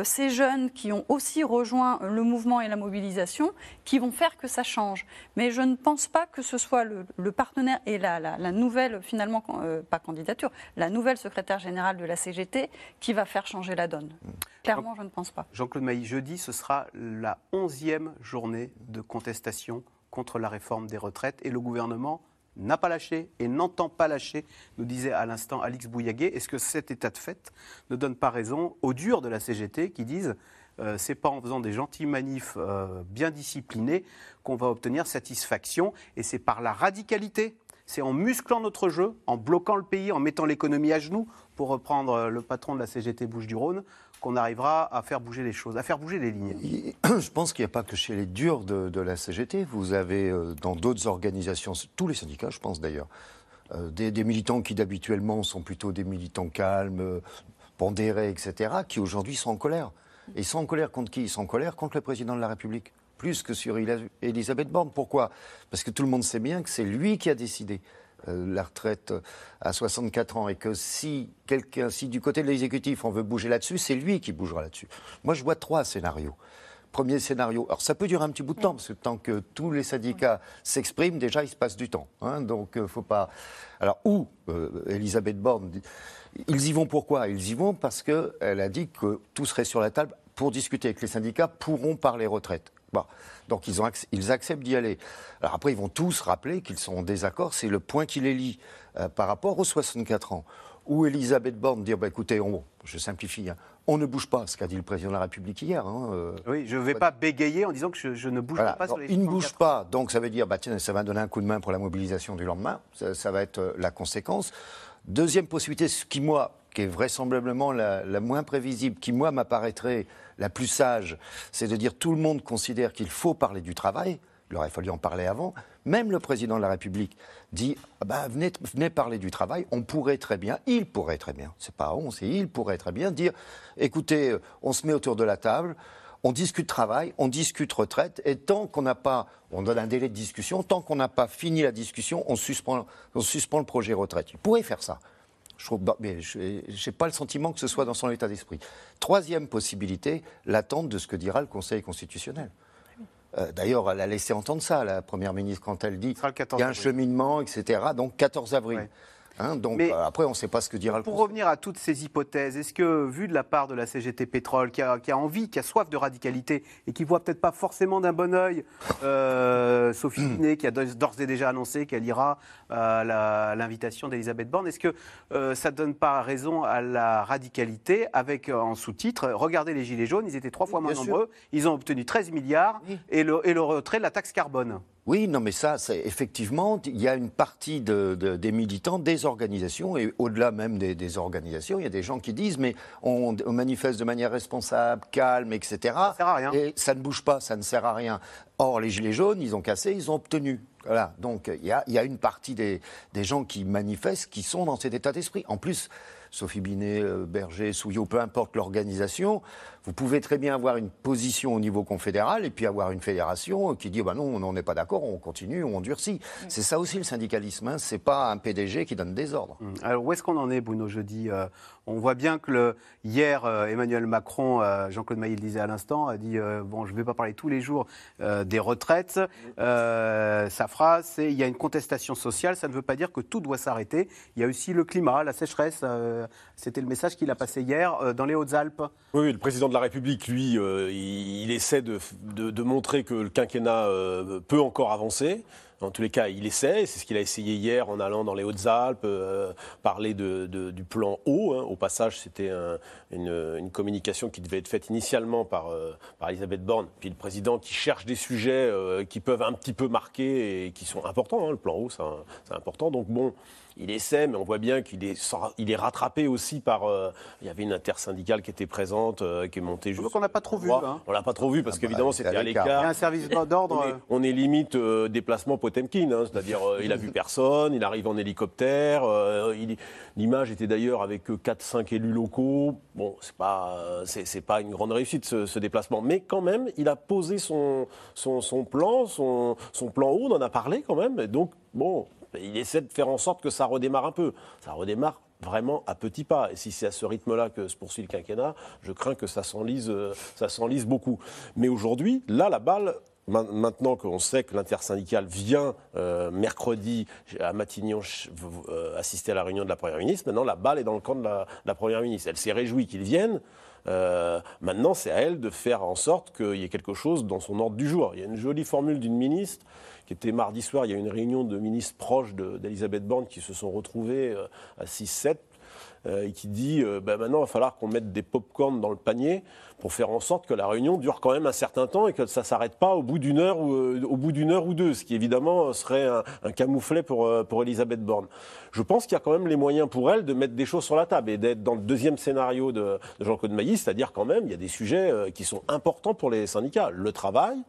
ces jeunes qui ont aussi rejoint le mouvement et la mobilisation qui vont faire que ça change. Mais je ne pense pas que ce soit le, le partenaire et la, la, la nouvelle, finalement, euh, pas candidature, la nouvelle secrétaire générale de la CGT qui va faire changer la donne. Clairement, je ne pense pas. Jean-Claude Mailly, jeudi, ce sera la onzième journée de contestation contre la réforme des retraites et le gouvernement n'a pas lâché et n'entend pas lâcher, nous disait à l'instant Alix Bouillaguet. Est-ce que cet état de fait ne donne pas raison aux durs de la CGT qui disent euh, c'est pas en faisant des gentils manifs euh, bien disciplinés qu'on va obtenir satisfaction et c'est par la radicalité c'est en musclant notre jeu, en bloquant le pays, en mettant l'économie à genoux, pour reprendre le patron de la CGT Bouches-du-Rhône, qu'on arrivera à faire bouger les choses, à faire bouger les lignes. Je pense qu'il n'y a pas que chez les durs de, la CGT. Vous avez euh, dans d'autres organisations, tous les syndicats, je pense d'ailleurs, euh, des, militants qui d'habituellement sont plutôt des militants calmes, euh, pondérés, etc., qui aujourd'hui sont en colère. Et ils sont en colère contre qui? Ils sont en colère contre le président de la République plus que sur Elisabeth Borne. Pourquoi? Parce que tout le monde sait bien que c'est lui qui a décidé la retraite à 64 ans et que si quelqu'un, si du côté de l'exécutif on veut bouger là-dessus, c'est lui qui bougera là-dessus. Moi, je vois trois scénarios. Premier scénario, alors ça peut durer un petit bout de temps, parce que tant que tous les syndicats s'expriment, déjà il se passe du temps. Hein, donc euh, faut pas. Alors, où euh, Elisabeth Borne, ils y vont pourquoi? Ils y vont parce qu'elle a dit que tout serait sur la table pour discuter avec les syndicats, pourront parler retraite. Bon. Donc ils, ont, ils acceptent d'y aller. Alors après, ils vont tous rappeler qu'ils sont en désaccord. C'est le point qui les lie euh, par rapport aux 64 ans. Où Elisabeth Borne dit bah, écoutez, on, je simplifie, hein, On ne bouge pas, ce qu'a dit le président de la République hier. hein, euh, Oui, je ne vais pas bégayer en disant que je, je ne bouge voilà. pas sur Alors, les il ne 64. bouge pas, donc ça veut dire, bah, tiens, ça va donner un coup de main pour la mobilisation du lendemain. Ça, ça va être euh, la conséquence. Deuxième possibilité, ce qui, moi, qui est vraisemblablement la, la moins prévisible, qui, moi, m'apparaîtrait la plus sage, c'est de dire tout le monde considère qu'il faut parler du travail. Il aurait fallu en parler avant. Même le président de la République dit ah bah, venez, parler du travail. On pourrait très bien, il pourrait très bien, c'est pas on, c'est il pourrait très bien dire écoutez, euh, on se met autour de la table, on discute travail, on discute retraite, et tant qu'on n'a pas, on donne un délai de discussion, tant qu'on n'a pas fini la discussion, on suspend le projet retraite. Il pourrait faire ça. Je trouve, bah, mais je n'ai pas le sentiment que ce soit dans son état d'esprit. Troisième possibilité, l'attente de ce que dira le Conseil constitutionnel. Euh, D'ailleurs, elle a laissé entendre ça, la Première ministre, quand elle dit sera le 14 qu'il y a un cheminement, etc. Donc 14 avril. Hein, donc Mais- euh, après, on ne sait pas ce que dira le Pour revenir à toutes ces hypothèses, est-ce que, vu de la part de la CGT Pétrole, qui a, qui a envie, qui a soif de radicalité et qui voit peut-être pas forcément d'un bon oeil euh, Sophie Binet, qui a d'ores et déjà annoncé qu'elle ira à la- à l'invitation d'Elisabeth Borne, est-ce que euh, ça ne donne pas raison à la radicalité avec euh, en sous-titre Regardez les Gilets jaunes, ils étaient trois fois moins sûr. nombreux, ils ont obtenu 13 milliards Oui. et, le, et le retrait de la taxe carbone? Oui, non, mais ça, c'est effectivement, il y a une partie de- de- des militants, des organisations, et au-delà même des, des organisations, il y a des gens qui disent, mais on, on manifeste de manière responsable, calme, etc. Ça sert à rien. Et ça ne bouge pas, ça ne sert à rien. Or, les Gilets jaunes, ils ont cassé, ils ont obtenu. Voilà. Donc, il y a, il y a une partie des, des gens qui manifestent qui sont dans cet état d'esprit. En plus, Sophie Binet, euh, Berger, Souillot, peu importe l'organisation, vous pouvez très bien avoir une position au niveau confédéral et puis avoir une fédération qui dit bah non, on n'est pas d'accord, on continue, on durcit. C'est ça aussi le syndicalisme, hein. c'est pas un PDG qui donne des ordres. Hum. Alors où est-ce qu'on en est, Bruno, jeudi Euh, On voit bien que le, hier, euh, Emmanuel Macron, euh, Jean-Claude Maillet le disait à l'instant, a dit euh, bon, je ne vais pas parler tous les jours euh, des retraites. Euh, sa phrase, c'est il y a une contestation sociale, ça ne veut pas dire que tout doit s'arrêter. Il y a aussi le climat, la sécheresse. euh, C'était le message qu'il a passé hier euh, dans les Hautes-Alpes. Oui, oui, le président de la République, lui, euh, il, essaie de, montrer que le quinquennat euh, peut encore avancer. En tous les cas, il essaie. C'est ce qu'il a essayé hier en allant dans les Hautes-Alpes, euh, parler du plan eau. hein. Au passage, c'était un- une, communication qui devait être faite initialement par, Elisabeth Borne, puis le président qui cherche des sujets qui peuvent un petit peu marquer et qui sont importants. hein. Le plan eau, c'est important. Donc bon, il essaie, mais on voit bien qu'il est, il est rattrapé aussi par. euh, il y avait une intersyndicale qui était présente, euh, qui est montée juste. Donc on n'a pas trop vu. hein. On l'a pas trop vu parce Ah bah, qu'évidemment c'est c'était à l'écart. Il y a l'écart. un service d'ordre. On est, euh, on est limite euh, déplacement Potemkin, hein, c'est-à-dire il a vu personne, il arrive en hélicoptère. L'image était d'ailleurs avec 4-5 élus locaux. Bon, c'est pas, c'est c'est pas une grande réussite ce, ce déplacement, mais quand même, il a posé son, son, son plan, son, son plan haut, on en a parlé quand même. Et donc, bon, il essaie de faire en sorte que ça redémarre un peu. Ça redémarre vraiment à petits pas. Et si c'est à ce rythme-là que se poursuit le quinquennat, je crains que ça s'enlise, euh, ça s'enlise beaucoup. Mais aujourd'hui, là, la balle, ma- maintenant qu'on sait que l'intersyndicale vient euh, mercredi à Matignon euh, assister à la réunion de la Première ministre, maintenant la balle est dans le camp de la, de la Première ministre. Elle s'est réjouie qu'ils viennent. Euh, maintenant, c'est à elle de faire en sorte qu'il y ait quelque chose dans son ordre du jour. Il y a une jolie formule d'une ministre qui était mardi soir, il y a une réunion de ministres proches de- d'Elisabeth Borne qui se sont retrouvés euh, à 6-7 euh, et qui dit euh, bah, maintenant il va falloir qu'on mette des pop-corn dans le panier pour faire en sorte que la réunion dure quand même un certain temps et que ça s'arrête pas au bout d'une heure ou heure ou deux, ce qui évidemment serait un, camouflet pour Elisabeth Borne. Je pense qu'il y a quand même les moyens pour elle de mettre des choses sur la table et d'être dans le deuxième scénario de, de Jean-Claude Mailly, c'est-à-dire quand même il y a des sujets qui sont importants pour les syndicats, le travail,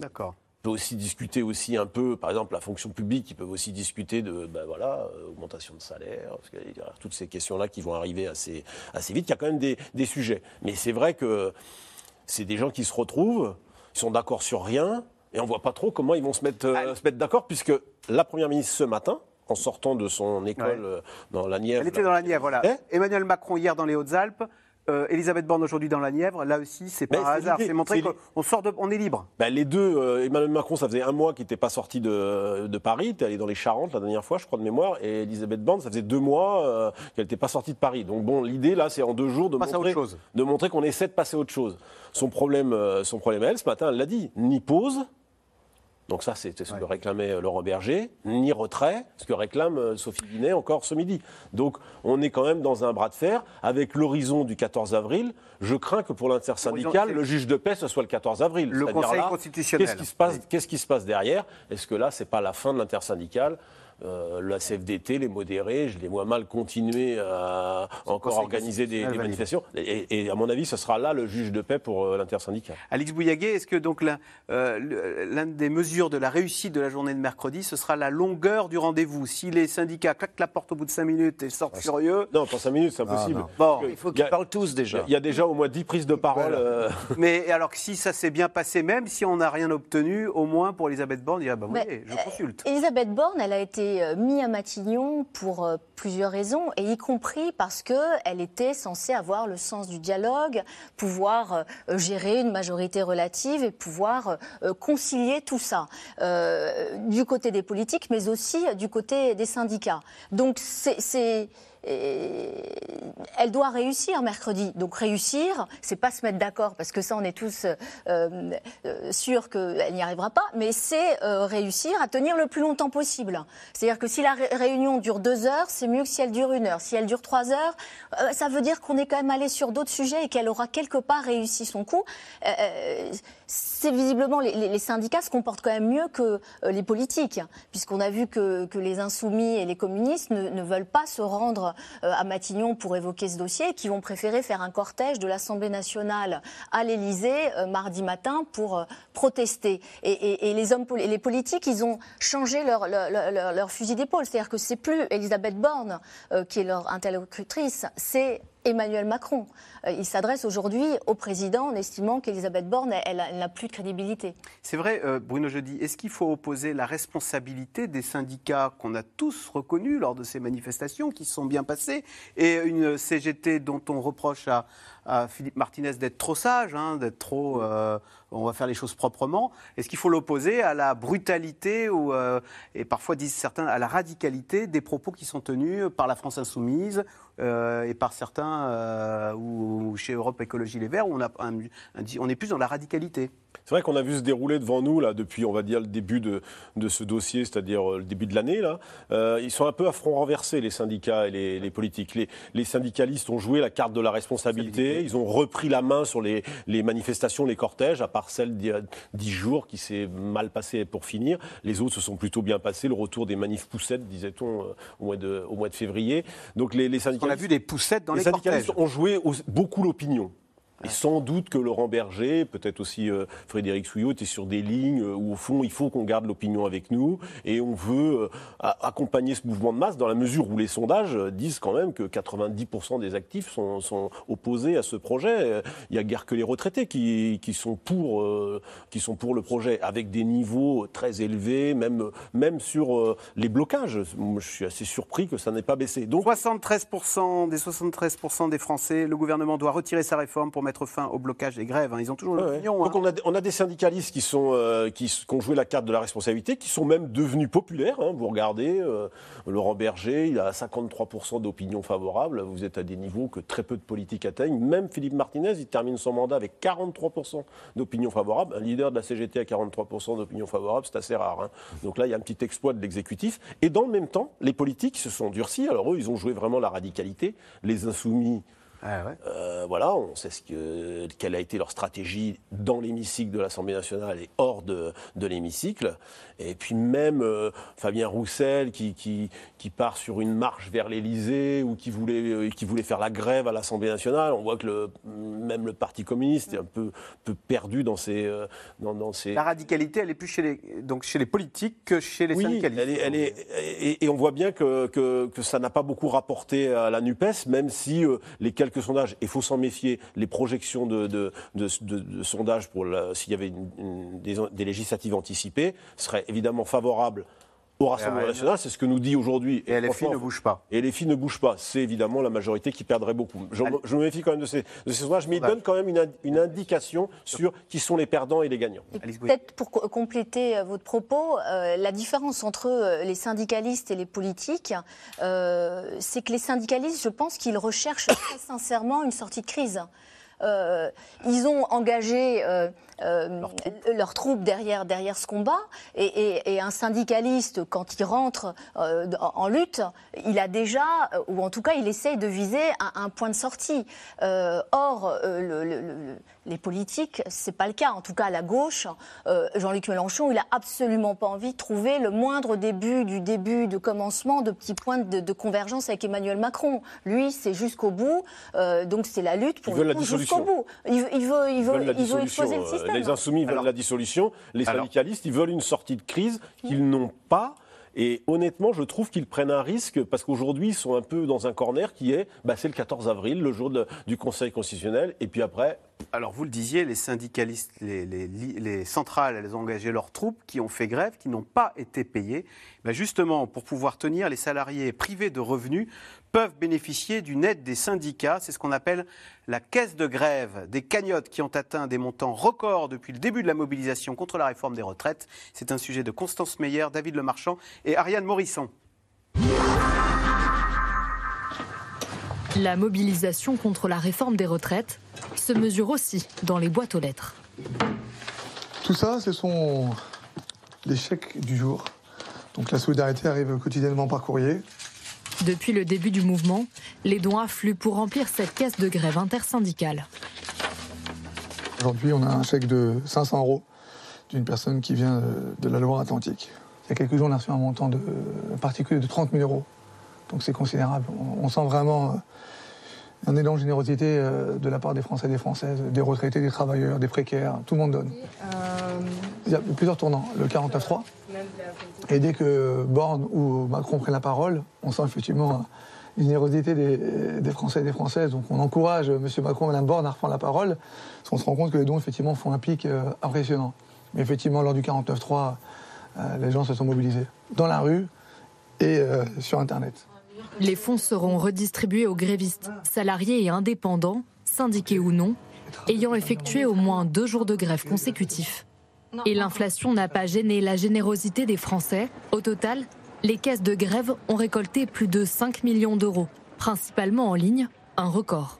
D'accord. Peut aussi discuter aussi un peu, par exemple, la fonction publique, ils peuvent aussi discuter de, ben voilà, euh, augmentation de salaire, parce qu'il y a toutes ces questions-là qui vont arriver assez, assez vite. Il y a quand même des, des sujets. Mais c'est vrai que c'est des gens qui se retrouvent, ils sont d'accord sur rien, et on voit pas trop comment ils vont se mettre, euh, se mettre d'accord, puisque la Première ministre, ce matin, en sortant de son école Ouais. euh, dans la Nièvre... Elle était dans la Nièvre, voilà. Eh Emmanuel Macron hier dans les Hautes-Alpes. Euh, Elisabeth Borne aujourd'hui dans la Nièvre, là aussi, c'est pas un hasard. C'est montrer qu'on sort de, on est libre. Ben, les deux, euh, Emmanuel Macron, ça faisait un mois qu'il n'était pas sorti de, de Paris, il était allé dans les Charentes la dernière fois, je crois, de mémoire, et Elisabeth Borne, ça faisait deux mois euh, qu'elle n'était pas sortie de Paris. Donc bon, l'idée là, c'est en deux jours de Passe montrer, autre chose. de montrer qu'on essaie de passer à autre chose. Son problème, son problème, elle, ce matin, elle l'a dit, ni pause, Donc ça, c'est ce que réclamait euh, Laurent Berger, ni retrait, ce que réclame euh, Sophie Binet encore ce midi. Donc on est quand même dans un bras de fer avec l'horizon du 14 avril. Je crains que pour l'intersyndicale, le juge de paix, ce soit le 14 avril. Le Conseil là, constitutionnel. Qu'est-ce qui se passe, qu'est-ce qui se passe derrière? Est-ce que là, c'est pas la fin de l'intersyndicale? Euh, la CFDT, les modérés, je les vois mal continuer à encore organiser des, manifestations. Et, et à mon avis, ce sera là le juge de paix pour euh, l'intersyndicale. Alix Bouillaguet, est-ce que donc euh, l'une des mesures de la réussite de la journée de mercredi, ce sera la longueur du rendez-vous? Si les syndicats claquent la porte au bout de 5 minutes et sortent furieux. Non, pas 5 minutes, c'est impossible. non. Bon, Il faut qu'ils parlent tous déjà. Il y a déjà au moins 10 prises de parole. euh, mais alors que si ça s'est bien passé, même si on n'a rien obtenu, au moins pour Elisabeth Borne, il y a bah oui, Mais, je consulte. Elisabeth Borne, elle a été euh, mise à Matignon pour euh, plusieurs raisons, et y compris parce qu'elle était censée avoir le sens du dialogue, pouvoir euh, gérer une majorité relative et pouvoir concilier tout ça, du côté des politiques, mais aussi du côté des syndicats. Donc c'est... elle doit réussir mercredi. Donc réussir, c'est pas se mettre d'accord parce que ça, on est tous euh, euh, sûrs qu'elle n'y arrivera pas, mais c'est euh, réussir à tenir le plus longtemps possible. C'est-à-dire que si la ré- réunion dure deux heures, c'est mieux que si elle dure une heure. Si elle dure trois heures, ça veut dire qu'on est quand même allé sur d'autres sujets et qu'elle aura quelque part réussi son coup. C'est visiblement les, syndicats se comportent quand même mieux que les politiques, puisqu'on a vu que, les insoumis et les communistes ne veulent pas se rendre euh, à Matignon pour évoquer ce dossier, qui vont préférer faire un cortège de l'Assemblée nationale à l'Élysée euh, mardi matin pour euh, protester. Et, les hommes, les politiques, ils ont changé leur, fusil d'épaule, c'est-à-dire que c'est plus Elisabeth Borne qui est leur interlocutrice, c'est Emmanuel Macron. Euh, il s'adresse aujourd'hui au président en estimant qu'Elisabeth Borne, elle, n'a plus de crédibilité. C'est vrai, euh, Bruno Jeudi, est-ce qu'il faut opposer la responsabilité des syndicats qu'on a tous reconnus lors de ces manifestations qui se sont bien passées et une CGT dont on reproche à, à Philippe Martinez d'être trop sage, hein, d'être trop. euh, on va faire les choses proprement. Est-ce qu'il faut l'opposer à la brutalité ou, euh, et parfois disent certains à la radicalité des propos qui sont tenus par la France Insoumise euh, et par certains euh, ou, chez Europe Écologie Les Verts où on est plus dans la radicalité C'est vrai qu'on a vu se dérouler devant nous là depuis, on va dire, le début de, de ce dossier, c'est-à-dire euh, le début de l'année. Là, Euh, ils sont un peu à front renversé les syndicats et les, les politiques. Les, les syndicalistes ont joué la carte de la responsabilité. Ils ont repris la main sur les, les manifestations, les cortèges, à part celle d'il y a dix jours qui s'est mal passée pour finir. Les autres se sont plutôt bien passés. Le retour des manifs poussettes, disait-on, euh, au mois de, au mois de février. Donc les, les syndicalistes. On a vu des poussettes dans les, syndicalistes cortèges. ont joué au- beaucoup l'opinion. Et sans doute que Laurent Berger, peut-être aussi euh, Frédéric Souillot, étaient sur des lignes euh, où, au fond, il faut qu'on garde l'opinion avec nous et on veut euh, accompagner ce mouvement de masse dans la mesure où les sondages disent quand même que 90% des actifs sont, sont opposés à ce projet. Il n'y a guère que les retraités qui, qui, sont pour, euh, qui sont pour le projet, avec des niveaux très élevés, même, même sur euh, les blocages. Moi, Je suis assez surpris que ça n'ait pas baissé. Donc, 73% des 73% des Français, le gouvernement doit retirer sa réforme pour mettre fin au blocage des grèves. hein. Ils ont toujours Ouais, ouais. l'opinion. Donc on a, on a des syndicalistes qui, sont, euh, qui, ont joué la carte de la responsabilité, qui sont même devenus populaires. hein. Vous regardez, euh, Laurent Berger, il a 53% d'opinion favorable. Vous êtes à des niveaux que très peu de politiques atteignent. Même Philippe Martinez, il termine son mandat avec 43% d'opinion favorable. Un leader de la CGT à 43% d'opinion favorable, c'est assez rare. hein. Donc là, il y a un petit exploit de l'exécutif. Et dans le même temps, les politiques se sont durcis. Alors eux, ils ont joué vraiment la radicalité. Les insoumis. Euh, voilà, on sait ce que, quelle a été leur stratégie dans l'hémicycle de l'Assemblée nationale et hors de, de l'hémicycle. Et puis même euh, Fabien Roussel qui, qui, qui part sur une marche vers l'Élysée ou qui voulait, euh, qui voulait faire la grève à l'Assemblée nationale. On voit que le, même le Parti communiste est un peu, peu perdu dans ses... dans, dans ses... La radicalité, elle est plus chez les, donc chez les politiques que chez les Oui, syndicalistes. elle est, elle est- et, et on voit bien que, que, que ça n'a pas beaucoup rapporté à la NUPES, même si les quelques sondages, il faut s'en méfier, les projections de, sondages pour s'il y avait des législatives anticipées seraient évidemment favorables au Rassemblement RN. national, c'est ce que nous dit aujourd'hui. Et LFI franchement, ne bouge pas. Et les filles ne bougent pas. C'est évidemment la majorité qui perdrait beaucoup. Je, me méfie quand même de ces, de ces sondages, mais ils donnent quand même une, ind- une indication sur qui sont les perdants et les gagnants. Peut-être pour co- compléter euh, votre propos, euh, la différence entre euh, les syndicalistes et les politiques, euh, c'est que les syndicalistes, je pense qu'ils recherchent très sincèrement une sortie de crise. euh, ils ont engagé euh, euh, leurs troupes derrière, derrière ce combat. Et, et- et un syndicaliste, quand il rentre euh, en lutte, il a déjà, euh, ou en tout cas, il essaye de viser un, un point de sortie. Euh, or, le- le- le- les politiques, c'est pas le cas. En tout cas, à la gauche, Jean-Luc Mélenchon, il a absolument pas envie de trouver le moindre début du début de commencement de petits points de, de convergence avec Emmanuel Macron. Lui, c'est jusqu'au bout. Donc, c'est la lutte pour jusqu'au bout. Il, veut- il veut, il veut, il veut exploser le euh, Les insoumis veulent la dissolution. Les syndicalistes, ils veulent une sortie de crise qu'ils n'ont pas. Et honnêtement, je trouve qu'ils prennent un risque parce qu'aujourd'hui, ils sont un peu dans un corner qui est, bah, c'est le 14 avril, le jour de- du Conseil constitutionnel. Et puis après, Alors, vous le disiez, les syndicalistes, les, les- les centrales, elles ont engagé leurs troupes qui ont fait grève, qui n'ont pas été payées. Ben justement, pour pouvoir tenir, les salariés privés de revenus peuvent bénéficier d'une aide des syndicats. C'est ce qu'on appelle la caisse de grève. Des cagnottes qui ont atteint des montants records depuis le début de la mobilisation contre la réforme des retraites. C'est un sujet de Constance Meyer, David Lemarchand et Ariane Morisson. La mobilisation contre la réforme des retraites se mesure aussi dans les boîtes aux lettres. Tout ça, ce sont les chèques du jour. Donc la solidarité arrive quotidiennement par courrier. Depuis le début du mouvement, les dons affluent pour remplir cette caisse de grève intersyndicale. Aujourd'hui, on a un chèque de 500 euros d'une personne qui vient de- de la Loire-Atlantique. Il y a quelques jours, on a reçu un montant de, particulier de 30 000 euros. Donc c'est considérable. On, on sent vraiment euh, un élan de générosité euh, de la part des Français et des Françaises, des retraités, des travailleurs, des précaires. Tout le monde donne. Il y a plusieurs tournants. Le 49-3. Et dès que Borne ou Macron prennent la parole, on sent effectivement une générosité des, Français et des Françaises. Donc on encourage M. Macron et Mme Borne à reprendre la parole, parce qu'on se rend compte que les dons, effectivement, font un pic euh, impressionnant. Mais effectivement, lors du 49-3, euh, les gens se sont mobilisés dans la rue et euh, sur Internet. Les fonds seront redistribués aux grévistes, salariés et indépendants, syndiqués ou non, ayant effectué au moins deux jours de grève consécutifs. Et l'inflation n'a pas gêné la générosité des Français. Au total, les caisses de grève ont récolté plus de 5 millions d'euros, principalement en ligne, un record.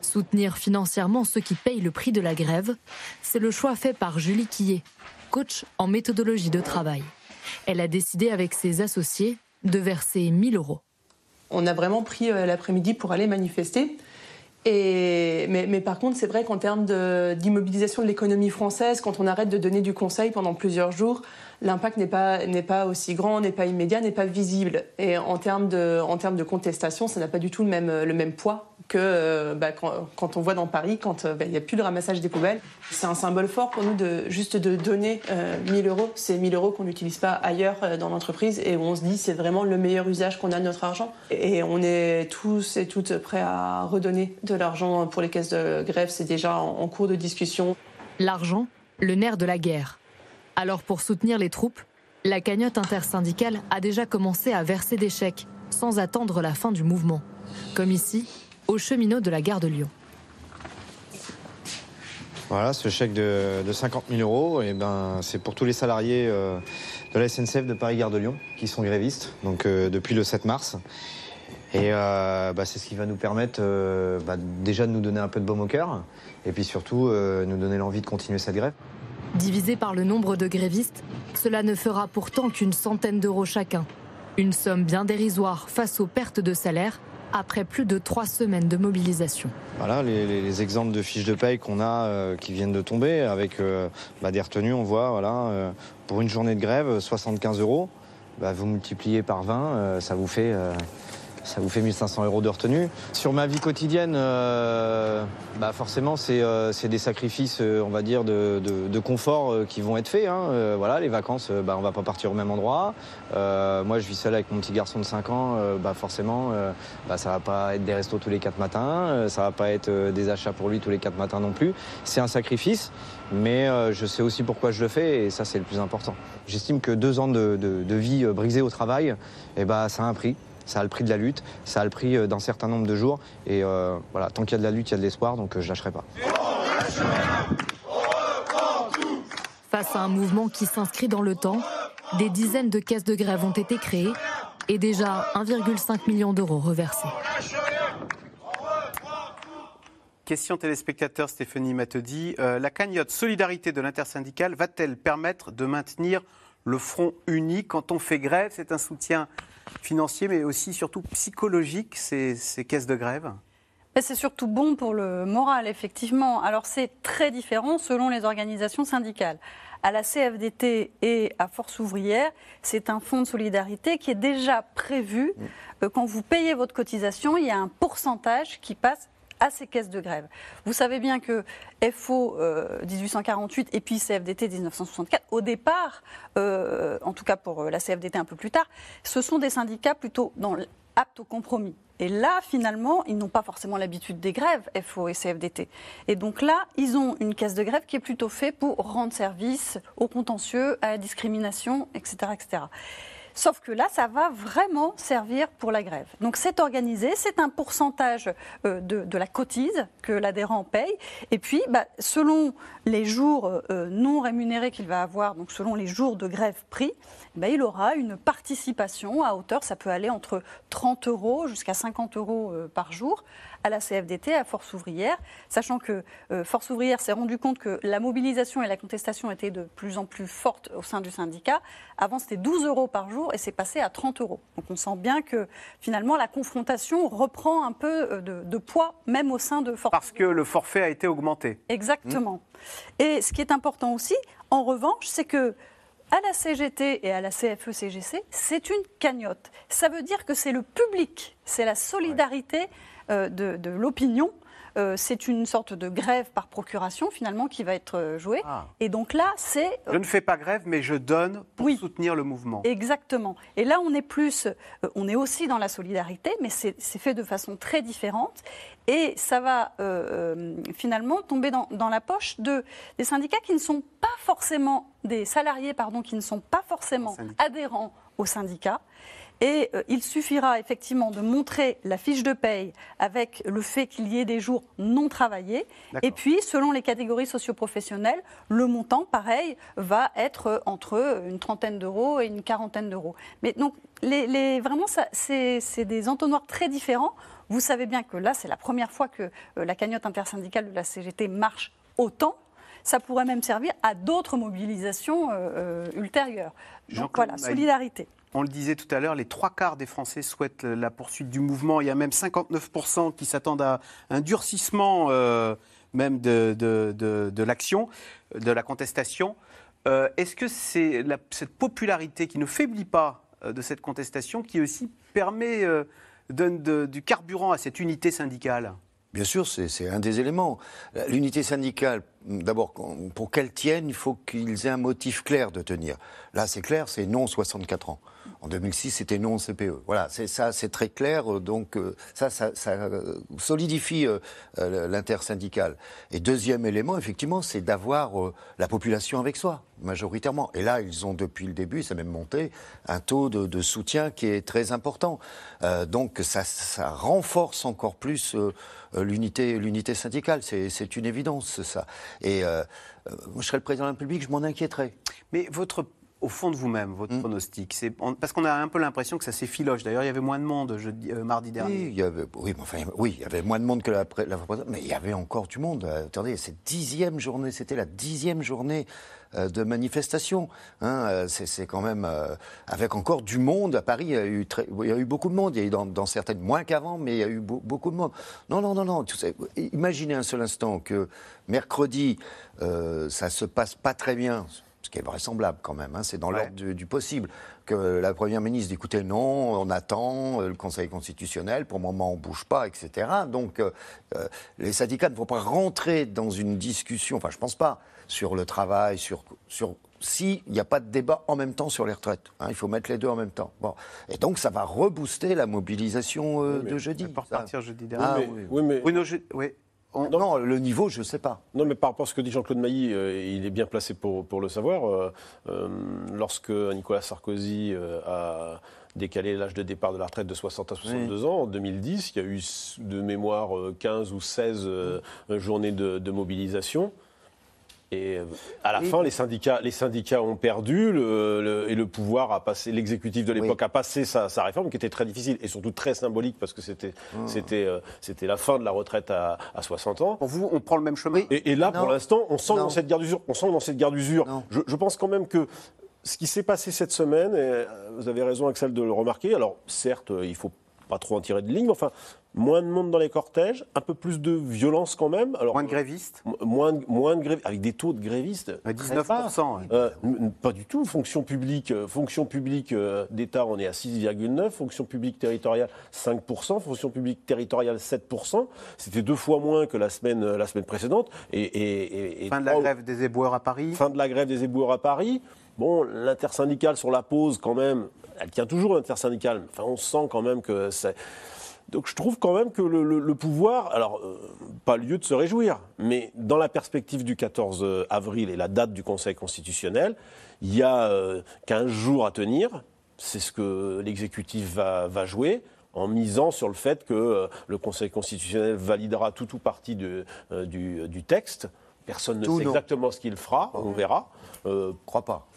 Soutenir financièrement ceux qui payent le prix de la grève, c'est le choix fait par Julie Quillet, coach en méthodologie de travail. Elle a décidé avec ses associés de verser 1000 euros. On a vraiment pris euh, l'après-midi pour aller manifester. Et, mais, mais par contre, c'est vrai qu'en termes de- d'immobilisation de, l'économie française, quand on arrête de donner du conseil pendant plusieurs jours, l'impact n'est pas, n'est pas aussi grand, n'est pas immédiat, n'est pas visible. Et en termes de, en termes de contestation, ça n'a pas du tout le même, le même poids que euh, bah, quand, quand on voit dans Paris, quand euh, bah, il n'y a plus de ramassage des poubelles. C'est un symbole fort pour nous de juste de donner euh, 1000 euros. C'est 1000 euros qu'on n'utilise pas ailleurs euh, dans l'entreprise et où on se dit c'est vraiment le meilleur usage qu'on a de notre argent. Et on est tous et toutes prêts à redonner de l'argent pour les caisses de grève. C'est déjà en cours de discussion. L'argent, le nerf de la guerre. Alors pour soutenir les troupes, la cagnotte intersyndicale a déjà commencé à verser des chèques sans attendre la fin du mouvement. Comme ici, aux cheminots de la gare de Lyon. Voilà, ce chèque de, de 50 000 euros, et ben, c'est pour tous les salariés euh, de la SNCF de Paris-Gare de Lyon qui sont grévistes, donc euh, depuis le 7 mars. Et euh, bah, c'est ce qui va nous permettre bah, déjà de nous donner un peu de baume au cœur, et puis surtout nous donner l'envie de continuer cette grève. Divisé par le nombre de grévistes, cela ne fera pourtant qu'une centaine d'euros chacun. Une somme bien dérisoire face aux pertes de salaire après plus de trois semaines de mobilisation. Voilà les, les- les exemples de fiches de paye qu'on a euh, qui viennent de tomber avec euh, bah, des retenues. On voit voilà, euh, pour une journée de grève 75 euros. Bah, vous multipliez par 20, euh, ça vous fait ça vous fait 1500 euros de retenue. Sur ma vie quotidienne, euh, bah, forcément c'est euh, des sacrifices, euh, on va dire, de, de- de confort euh, qui vont être faits. hein. Euh, voilà, les vacances, bah, on va pas partir au même endroit. Moi, je vis seul avec mon petit garçon de 5 ans. bah, forcément, bah, ça va pas être des restos tous les 4 matins. ça va pas être des achats pour lui tous les 4 matins non plus. C'est un sacrifice, mais je sais aussi pourquoi je le fais et ça, c'est le plus important. J'estime que deux ans de, de- de vie brisée au travail, eh bah, ça a un prix. Ça a le prix de la lutte, ça a le prix euh, d'un certain nombre de jours. Et euh, voilà, tant qu'il y a de la lutte, il y a de l'espoir, donc euh, je lâcherai pas. Face à un mouvement qui s'inscrit dans le temps, des dizaines de caisses de grève ont été créées et déjà 1,5 million d'euros reversés. Question téléspectateur Stéphanie Matedi. Euh, la cagnotte Solidarité de l'intersyndicale va-t-elle permettre de maintenir le front uni quand on fait grève? C'est un soutien financier, mais aussi surtout psychologique, ces, ces caisses de grève? C'est surtout bon pour le moral, effectivement. Alors c'est très différent selon les organisations syndicales. À la CFDT et à Force ouvrière, c'est un fonds de solidarité qui est déjà prévu. Euh, Quand vous payez votre cotisation, il y a un pourcentage qui passe à ces caisses de grève. Vous savez bien que FO euh, 1848 et puis CFDT 1964, au départ, euh, en tout cas pour euh, la CFDT un peu plus tard, ce sont des syndicats plutôt aptes au compromis. Et là, finalement, ils n'ont pas forcément l'habitude des grèves, FO et CFDT. Et donc là, ils ont une caisse de grève qui est plutôt faite pour rendre service au contentieux, à la discrimination, etc. etc. Sauf que là, ça va vraiment servir pour la grève. Donc c'est organisé, c'est un pourcentage euh, de, la cotise que l'adhérent paye. Et puis, bah, selon les jours euh, non rémunérés qu'il va avoir, donc selon les jours de grève pris, bah, il aura une participation à hauteur, ça peut aller entre 30 euros jusqu'à 50 euros euh, par jour à la CFDT, à Force ouvrière, sachant que euh, Force ouvrière s'est rendu compte que la mobilisation et la contestation étaient de plus en plus fortes au sein du syndicat. Avant, c'était 12 euros par jour et c'est passé à 30 euros. Donc on sent bien que finalement la confrontation reprend un peu euh, de, de poids, même au sein de Force Parce que le forfait a été augmenté. Exactement. Et ce qui est important aussi, en revanche, c'est que à la CGT et à la CFE-CGC, c'est une cagnotte. Ça veut dire que c'est le public, c'est la solidarité de, de l'opinion. Euh, c'est une sorte de grève par procuration finalement qui va être euh, jouée. Ah. Et donc là, c'est Je ne fais pas grève, mais je donne pour soutenir le mouvement. Exactement. Et là, on est plus, euh, on est aussi dans la solidarité, mais c'est fait de façon très différente. Et ça va euh, euh, finalement tomber dans, dans la poche de, des syndicats qui ne sont pas forcément, des salariés, pardon, qui ne sont pas forcément adhérents au syndicat. Et euh, il suffira effectivement de montrer la fiche de paye avec le fait qu'il y ait des jours non travaillés. Et puis, selon les catégories socioprofessionnelles, le montant, pareil, va être euh, entre une trentaine d'euros et une quarantaine d'euros. Mais donc, les, les- vraiment, c'est des entonnoirs très différents. Vous savez bien que là, c'est la première fois que euh, la cagnotte intersyndicale de la CGT marche autant. Ça pourrait même servir à d'autres mobilisations euh, euh, ultérieures. Donc voilà, solidarité. On le disait tout à l'heure, les trois quarts des Français souhaitent la poursuite du mouvement. Il y a même 59% qui s'attendent à un durcissement euh, même de, l'action, de la contestation. Euh, Est-ce que c'est cette popularité qui ne faiblit pas euh, de cette contestation qui aussi permet, donne du carburant à cette unité syndicale? Bien sûr, c'est un des éléments. L'unité syndicale, d'abord, pour qu'elle tienne, il faut qu'ils aient un motif clair de tenir. Là, c'est clair, c'est non 64 ans. En 2006, c'était non CPE. Voilà, c'est ça, c'est très clair. euh, Donc euh, ça, ça, ça, euh, solidifie l'intersyndicale. Et deuxième élément, effectivement, c'est d'avoir la population avec soi, majoritairement. Et là, ils ont depuis le début, ça a même monté, un taux de, soutien qui est très important. Donc ça, ça renforce encore plus l'unité, syndicale. C'est, une évidence, ça. Et moi, je serais le président de la République, je m'en inquiéterais. Mais votre, au fond de vous-même, votre pronostic, c'est parce qu'on a un peu l'impression que ça s'effiloche. D'ailleurs, il y avait moins de monde jeudi, euh, mardi dernier. Oui, il y avait, oui, mais enfin, oui, il y avait moins de monde que la, la fois mais il y avait encore du monde. Euh, attendez, c'est dixième journée, c'était la dixième journée euh, de manifestation. Hein, c'est, quand même euh, avec encore du monde. À Paris, il y a eu, très- il y a eu beaucoup de monde. Il y a eu dans, dans certaines moins qu'avant, mais il y a eu beau- beaucoup de monde. Non, non, non, non. tout ça- imaginez un seul instant que mercredi, euh, ça se passe pas très bien. Qui est vraisemblable quand même, hein, c'est dans l'ordre du, du possible. Que la Première ministre dit écoutez, non, on attend euh, le Conseil constitutionnel, pour le moment on ne bouge pas, etc. Donc euh, euh, les syndicats ne vont pas rentrer dans une discussion, enfin je ne pense pas, sur le travail, sur, sur s'il n'y a pas de débat en même temps sur les retraites. hein, il faut mettre les deux en même temps. Bon. Et donc ça va rebooster la mobilisation euh, de jeudi. Pour partir jeudi dernier. Ah, Oui, oui. mais- oui, mais- Bruno, je- oui. Non, le niveau, je ne sais pas. Non, mais par rapport à ce que dit Jean-Claude Mailly, euh, il est bien placé pour, pour le savoir. Euh, euh, lorsque Nicolas Sarkozy a décalé l'âge de départ de la retraite de 60 à 62 ans, en 2010, il y a eu de mémoire euh, 15 ou 16 euh, journées de, de mobilisation. Et euh, à la fin, les syndicats, les syndicats ont perdu le- le- et le pouvoir a passé, l'exécutif de l'époque a passé sa, sa réforme qui était très difficile et surtout très symbolique parce que c'était c'était euh, c'était la fin de la retraite à, à 60 ans. Pour vous, on prend le même chemin? Et, et là, pour l'instant, on sent Non. dans cette guerre d'usure. On sent dans cette guerre d'usure. Je, je pense quand même que ce qui s'est passé cette semaine, et euh, vous avez raison, Axel, de le remarquer. Alors, certes, il faut pas trop en tirer de ligne, mais enfin, moins de monde dans les cortèges, un peu plus de violence quand même. Alors, Moins de grévistes Moins de, moins de grévistes, avec des taux de grévistes. très 19%, bas. ouais. Euh, n- pas du tout. Fonction publique, euh, fonction publique euh, d'État, on est à 6,9. Fonction publique territoriale, 5%. Fonction publique territoriale, 7%. C'était deux fois moins que la semaine, euh, la semaine précédente. Et, et- et- et Fin de la grève des éboueurs à Paris. Fin de la grève des éboueurs à Paris. Bon, l'intersyndicale sur la pause, quand même, elle tient toujours l'intersyndicale. Enfin, on sent quand même que c'est. Donc je trouve quand même que le, le- le pouvoir, alors euh, pas lieu de se réjouir, mais dans la perspective du 14 avril et la date du Conseil constitutionnel, il y a euh, 15 jours à tenir. C'est ce que l'exécutif va, va jouer en misant sur le fait que euh, le Conseil constitutionnel validera tout ou partie de, euh, du, du texte. Personne ne Tout, sait non. exactement ce qu'il fera, on verra. Euh, crois pas.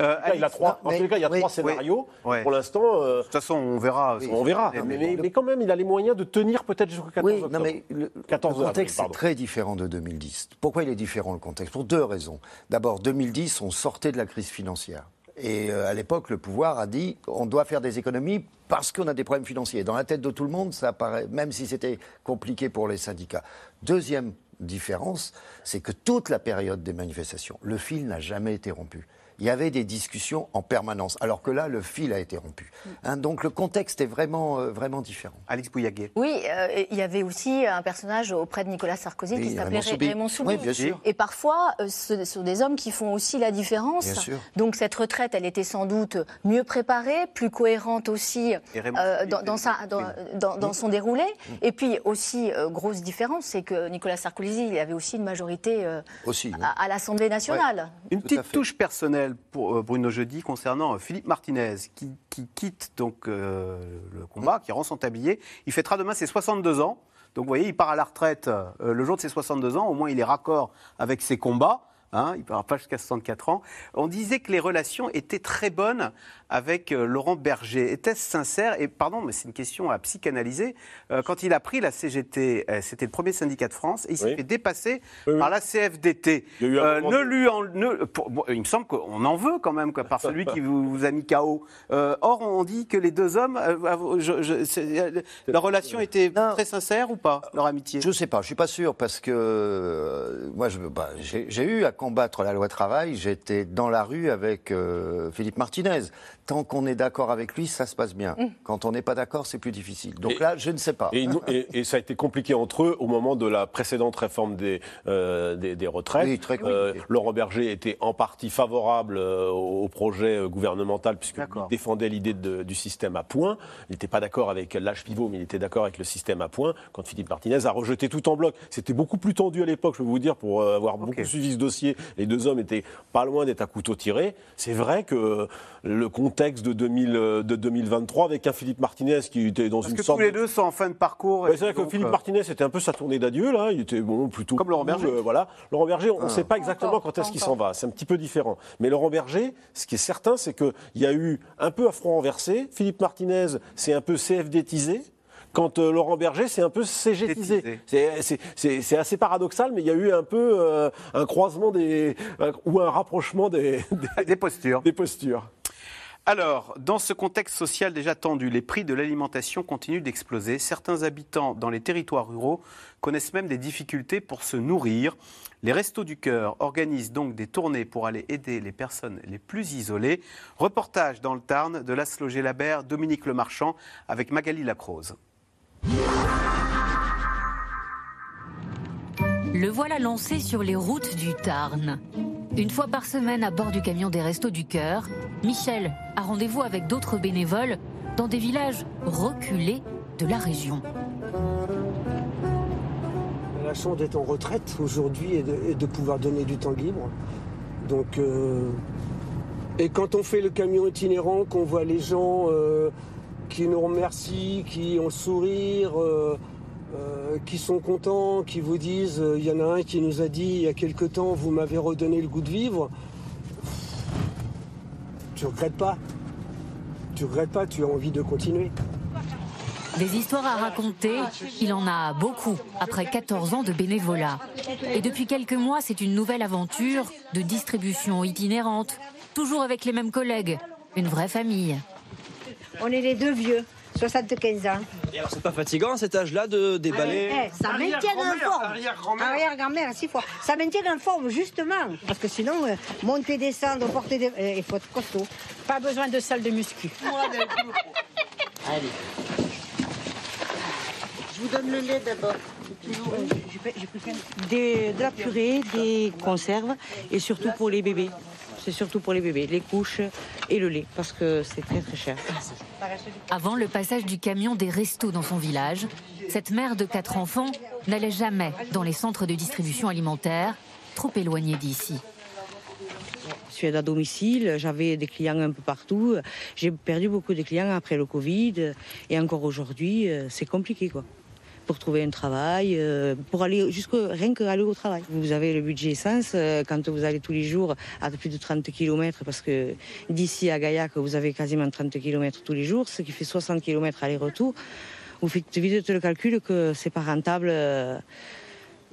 Euh, tout il a trois, en mais- tous les cas, il y a oui, trois oui. scénarios. Ouais. Pour l'instant, euh, De toute façon, on verra. on verra. Mais- quand même, il a les moyens de tenir peut-être jusqu'au 14 Oui, octobre. non, mais le, 14 le avril, contexte est très différent de 2010. Pourquoi il est différent le contexte? Pour deux raisons. D'abord, 2010, on sortait de la crise financière. Et euh, à l'époque, le pouvoir a dit on doit faire des économies parce qu'on a des problèmes financiers. Dans la tête de tout le monde, ça paraît, même si c'était compliqué pour les syndicats. Deuxième différence, c'est que toute la période des manifestations, le fil n'a jamais été rompu. Il y avait des discussions en permanence, alors que là, le fil a été rompu. Hein, donc le contexte est vraiment, euh, vraiment différent. Alice Bouillaguet. Oui, euh, il y avait aussi un personnage auprès de Nicolas Sarkozy qui s'appelait Raymond Soubi. Raymond Soubi. Oui, bien sûr. Et parfois, euh, ce sont des hommes qui font aussi la différence. Bien sûr. Donc cette retraite, elle était sans doute mieux préparée, plus cohérente aussi euh, dans, dans sa- dans- dans- dans son déroulé. Et puis aussi, euh, grosse différence, c'est que Nicolas Sarkozy, il avait aussi une majorité euh, Aussi. oui. à, à l'Assemblée nationale. Une petite touche personnelle pour euh, Bruno Jeudi concernant euh, Philippe Martinez qui, qui quitte donc euh, le combat, qui rend son tablier. Il fêtera demain ses 62 ans. Donc vous voyez, il part à la retraite le jour de ses 62 ans. Au moins, il est raccord avec ses combats. Hein, il ne part pas jusqu'à 64 ans. On disait que les relations étaient très bonnes avec euh, Laurent Berger. Était-ce sincère? Et pardon, mais c'est une question à psychanalyser. Euh, quand il a pris la CGT, euh, c'était le premier syndicat de France, et il s'est Oui. fait dépasser Oui, oui. par la CFDT. Il y a eu un Euh, moment ne de- lui en- ne- pour- bon, il me semble qu'on en veut quand même, quoi, par celui qui vous, vous a mis KO. Euh, or, on dit que les deux hommes, euh, je- je- c'est- euh, leur relation était très sincère ou pas, leur amitié? Je ne sais pas, je suis pas sûr parce que euh, moi, bah, j'ai j'ai eu à combattre la loi travail. J'étais dans la rue avec euh, Philippe Martinez. Tant qu'on est d'accord avec lui, ça se passe bien. Quand on n'est pas d'accord, c'est plus difficile. Donc Et- là, je ne sais pas. Et, ils- et- et ça a été compliqué entre eux au moment de la précédente réforme des, euh, des, des retraites. Oui, très compliqué. Euh, Laurent Berger était en partie favorable euh, au projet euh, gouvernemental puisqu'il défendait l'idée du système à points. Il n'était pas d'accord avec l'âge pivot, mais il était d'accord avec le système à points. Quand Philippe Martinez a rejeté tout en bloc, c'était beaucoup plus tendu à l'époque, je peux vous dire, pour avoir beaucoup suivi ce dossier. Les deux hommes étaient pas loin d'être à couteau tiré. C'est vrai que le contexte de, 2000, euh, de 2023, avec un Philippe Martinez qui était dans Parce une que sorte tous les deux sont en fin de parcours. Ouais, c'est vrai que donc, Philippe euh, Martinez, c'était un peu sa tournée d'adieu, là. Il était bon, plutôt. Comme Laurent Berger. euh, voilà. Laurent Berger, on ne Ah. sait pas exactement quand est-ce qu'il s'en va. C'est un petit peu différent. Mais Laurent Berger, ce qui est certain, c'est qu'il y a eu un peu à front renversé. Philippe Martinez, c'est un peu CFD-tisé. Quand euh, Laurent Berger, c'est un peu CGTisé. C'est- c'est- C'est assez paradoxal, mais il y a eu un peu euh, un croisement des. un- ou un rapprochement des, des postures. Des postures. Alors, dans ce contexte social déjà tendu, les prix de l'alimentation continuent d'exploser. Certains habitants dans les territoires ruraux connaissent même des difficultés pour se nourrir. Les Restos du Cœur organisent donc des tournées pour aller aider les personnes les plus isolées. Reportage dans le Tarn de Laszlo Labert, Dominique Lemarchand avec Magali Lacrose. Le voilà lancé sur les routes du Tarn. Une fois par semaine à bord du camion des Restos du Cœur, Michel a rendez-vous avec d'autres bénévoles dans des villages reculés de la région. La chance d'être en retraite aujourd'hui et de, pouvoir donner du temps libre. Donc, euh, et quand on fait le camion itinérant, qu'on voit les gens euh, qui nous remercient, qui ont sourire, euh, euh, qui sont contents, qui vous disent, euh, il y en a un qui nous a dit il y a quelque temps, vous m'avez redonné le goût de vivre. Tu regrettes pas. Tu regrettes pas, tu as envie de continuer. Des histoires à raconter, il en a beaucoup après 14 ans de bénévolat. Et depuis quelques mois, c'est une nouvelle aventure de distribution itinérante, toujours avec les mêmes collègues, une vraie famille. On est les deux vieux, 75 ans. Et alors, c'est pas fatigant à cet âge-là de déballer Eh, ça maintient en forme. Arrière-grand-mère, six fois. Ça maintient en forme, justement. Parce que sinon, euh, monter, descendre, porter des. euh, il faut être costaud. Pas besoin de salle de muscu. Allez. Je vous donne le lait d'abord. Des- de la purée, des conserves et surtout pour les bébés. C'est surtout pour les bébés, les couches et le lait, parce que c'est très très cher. Avant le passage du camion des restos dans son village, cette mère de quatre enfants n'allait jamais dans les centres de distribution alimentaire, trop éloignés d'ici. Je suis à domicile, j'avais des clients un peu partout. J'ai perdu beaucoup de clients après le Covid. Et encore aujourd'hui, euh, c'est compliqué, quoi. Pour trouver un travail, euh, pour aller jusque rien qu'aller au travail. Vous avez le budget essence euh, quand vous allez tous les jours à plus de 30 km, parce que d'ici à Gaillac, vous avez quasiment 30 km tous les jours, ce qui fait 60 km aller-retour. Vous faites vite le calcul que c'est pas rentable. euh,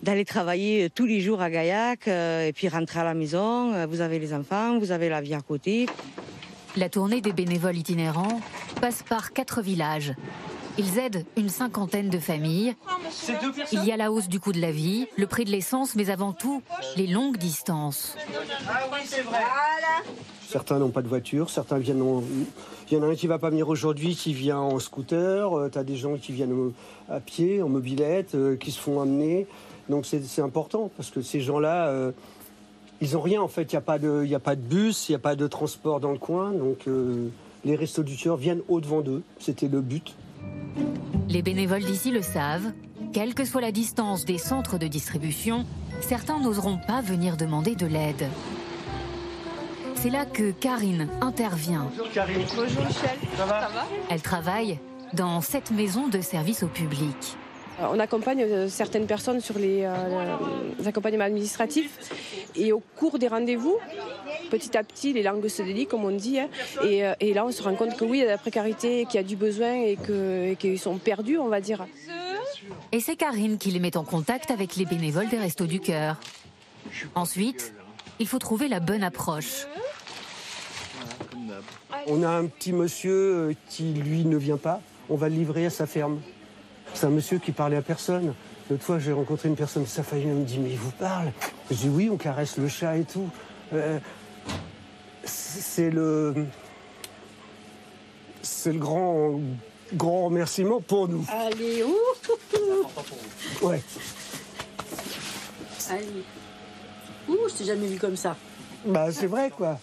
d'aller travailler tous les jours à Gaillac et puis rentrer à la maison. Vous avez les enfants, vous avez la vie à côté. La tournée des bénévoles itinérants passe par quatre villages. Ils aident une cinquantaine de familles. Il y a la hausse du coût de la vie, le prix de l'essence, mais avant tout, les longues distances. Certains n'ont pas de voiture, certains viennent en... Il y en a un qui va pas venir aujourd'hui, qui vient en scooter. tu as des gens qui viennent au- à pied, en mobilette, euh, qui se font amener. Donc c'est important parce que ces gens-là, euh, ils n'ont rien en fait. Il n'y a, pas de- il y a pas de bus, il n'y a pas de transport dans le coin. Donc euh, les restos du cœur viennent au-devant d'eux. C'était le but. Les bénévoles d'ici le savent. Quelle que soit la distance des centres de distribution, certains n'oseront pas venir demander de l'aide. C'est là que Karine intervient. Bonjour Karine. Bonjour Michel. Ça va Elle travaille dans cette maison de service au public. Euh, On accompagne euh, certaines personnes sur les, euh, les accompagnements administratifs et au cours des rendez-vous, petit à petit, les langues se délient, comme on dit. hein. et, et là, on se rend compte que oui, il y a de la précarité, qu'il y a du besoin et qu'ils sont perdus, on va dire. Et c'est Karine qui les met en contact avec les bénévoles des Restos du Cœur. Ensuite, il faut trouver la bonne approche. On a un petit monsieur qui, lui, ne vient pas. On va le livrer à sa ferme. C'est un monsieur qui parlait à personne. L'autre fois, j'ai rencontré une personne de sa famille, elle me dit, mais il vous parle? Je dis, oui, on caresse le chat et tout. Euh, c'est le... C'est le grand, grand remerciement pour nous. Allez, ouh Ouais. Allez. Ouh, je t'ai jamais vu comme ça. Bah, c'est vrai, quoi.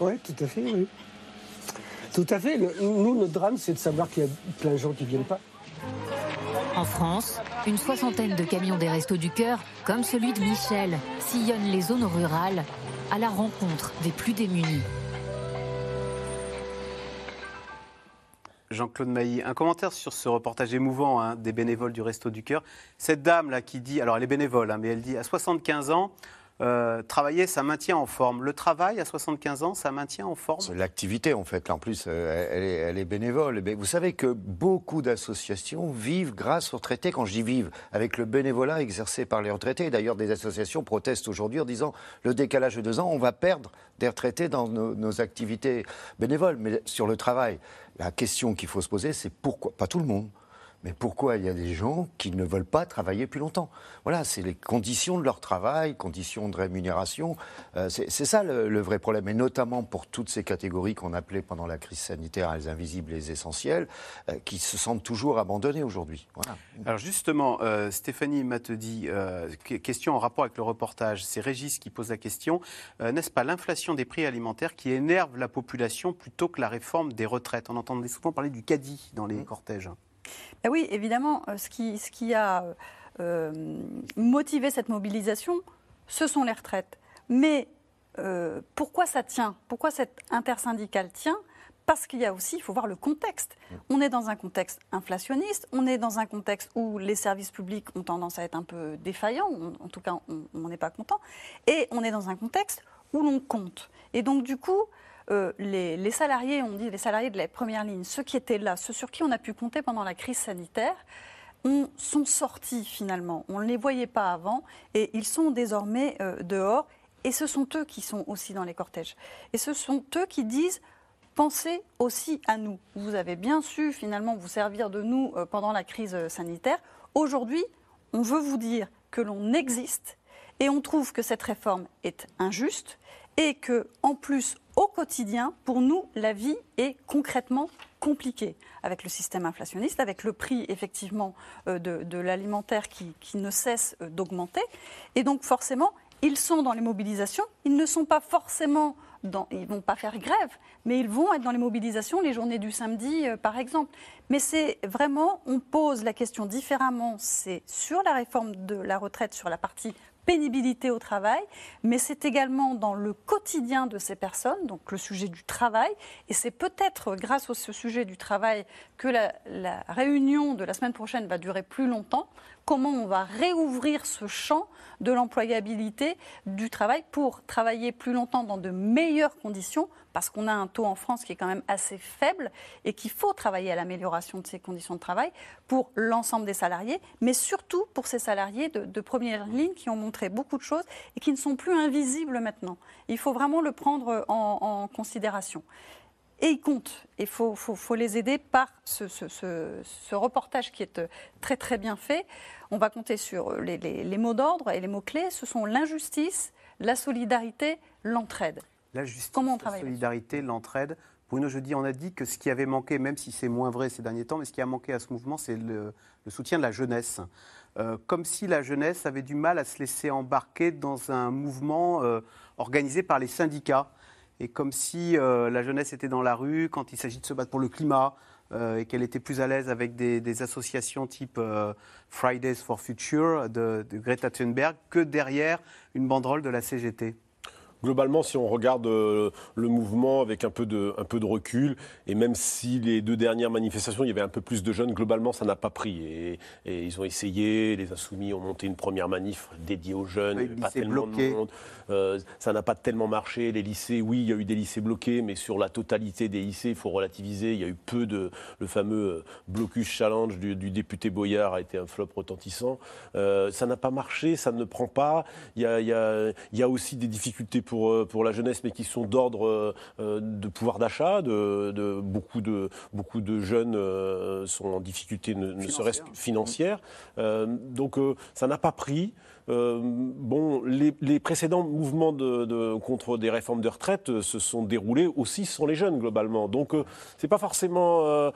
Oui, tout à fait, oui. Tout à fait. Le- nous, notre drame, c'est de savoir qu'il y a plein de gens qui viennent pas. En France, une soixantaine de camions des Restos du Cœur, comme celui de Michel, sillonnent les zones rurales à la rencontre des plus démunis. Jean-Claude Mailly, un commentaire sur ce reportage émouvant hein, des bénévoles du Resto du Cœur. Cette dame-là qui dit, alors elle est bénévole, hein, mais elle dit à 75 ans, euh, travailler, ça maintient en forme. Le travail à 75 ans, ça maintient en forme l'activité, en fait. Là, en plus, euh, elle est, bénévole. Mais vous savez que beaucoup d'associations vivent grâce aux retraités. Quand je dis vivent, avec le bénévolat exercé par les retraités. D'ailleurs, des associations protestent aujourd'hui en disant le décalage de deux ans, on va perdre des retraités dans nos activités bénévoles. Mais sur le travail, la question qu'il faut se poser, c'est pourquoi, pas tout le monde, mais pourquoi il y a des gens qui ne veulent pas travailler plus longtemps? Voilà, c'est les conditions de leur travail, conditions de rémunération. Euh, c'est ça le, le vrai problème, et notamment pour toutes ces catégories qu'on appelait pendant la crise sanitaire les invisibles et les essentiels, euh, qui se sentent toujours abandonnés aujourd'hui. Voilà. Alors justement, euh, Stéphanie euh, que- question en rapport avec le reportage. C'est Régis qui pose la question. N'est-ce pas l'inflation des prix alimentaires qui énerve la population plutôt que la réforme des retraites? On entendait souvent parler du caddie dans les cortèges. Ah oui, évidemment, euh, ce qui, ce qui a euh, motivé cette mobilisation, ce sont les retraites. Mais euh, pourquoi ça tient? Pourquoi cette intersyndicale tient? Parce qu'il y a aussi, il faut voir le contexte. On est dans un contexte inflationniste, on est dans un contexte où les services publics ont tendance à être un peu défaillants, en tout cas on n'en est pas content, et on est dans un contexte où l'on compte. Et donc du coup, euh, les, salariés, on dit les salariés de la première ligne, ceux qui étaient là, ceux sur qui on a pu compter pendant la crise sanitaire, on, sont sortis finalement. On ne les voyait pas avant et ils sont désormais euh, dehors. Et ce sont eux qui sont aussi dans les cortèges. Et ce sont eux qui disent pensez aussi à nous. Vous avez bien su finalement vous servir de nous euh, pendant la crise sanitaire. Aujourd'hui, on veut vous dire que l'on existe et on trouve que cette réforme est injuste et que, en plus, au quotidien, pour nous, la vie est concrètement compliquée avec le système inflationniste, avec le prix effectivement euh, de, l'alimentaire qui, ne cesse euh, d'augmenter. Et donc forcément, ils sont dans les mobilisations, ils ne sont pas forcément dans, ils vont pas faire grève, mais ils vont être dans les mobilisations les journées du samedi, euh, par exemple. Mais c'est vraiment, on pose la question différemment, c'est sur la réforme de la retraite, sur la partie pénibilité au travail, mais c'est également dans le quotidien de ces personnes, donc le sujet du travail. Et c'est peut-être grâce au ce sujet du travail que la, la, réunion de la semaine prochaine va durer plus longtemps. Comment on va réouvrir ce champ de l'employabilité du travail pour travailler plus longtemps dans de meilleures conditions parce qu'on a un taux en France qui est quand même assez faible et qu'il faut travailler à l'amélioration de ces conditions de travail pour l'ensemble des salariés, mais surtout pour ces salariés de, première ligne qui ont montré beaucoup de choses et qui ne sont plus invisibles maintenant. Il faut vraiment le prendre en, considération. Et ils comptent. Il faut, faut, les aider par ce, ce, reportage qui est très très bien fait. On va compter sur les, les mots d'ordre et les mots-clés. Ce sont l'injustice, la solidarité, l'entraide. La justice, la solidarité, l'entraide. Bruno Jeudi, on a dit que ce qui avait manqué, même si c'est moins vrai ces derniers temps, mais ce qui a manqué à ce mouvement, c'est le, soutien de la jeunesse. Euh, comme si la jeunesse avait du mal à se laisser embarquer dans un mouvement euh, organisé par les syndicats. Et comme si euh, la jeunesse était dans la rue quand il s'agit de se battre pour le climat, et qu'elle était plus à l'aise avec des, associations type Fridays for Future de Greta Thunberg que derrière une banderole de la CGT. Globalement, si on regarde euh, le mouvement avec un peu, de, un peu de recul, et même si les deux dernières manifestations, il y avait un peu plus de jeunes, globalement, ça n'a pas pris. Et, ils ont essayé, les Insoumis ont monté une première manif dédiée aux jeunes, pas tellement de monde. Euh, ça n'a pas tellement marché. Les lycées, oui, il y a eu des lycées bloqués, mais sur la totalité des lycées, il faut relativiser. Il y a eu peu de. Le fameux euh, blocus challenge du, député Boyard a été un flop retentissant. ça n'a pas marché, ça ne prend pas. Il y a, il y a, il y a aussi des difficultés pour, euh, pour la jeunesse, mais qui sont d'ordre euh, euh, de pouvoir d'achat. De, beaucoup, de, beaucoup de jeunes sont en difficulté, ne, serait-ce financière. donc ça n'a pas pris. Euh, bon, les, précédents mouvements contre des réformes de retraite euh, se sont déroulés aussi sans les jeunes globalement. Donc euh, c'est pas forcément,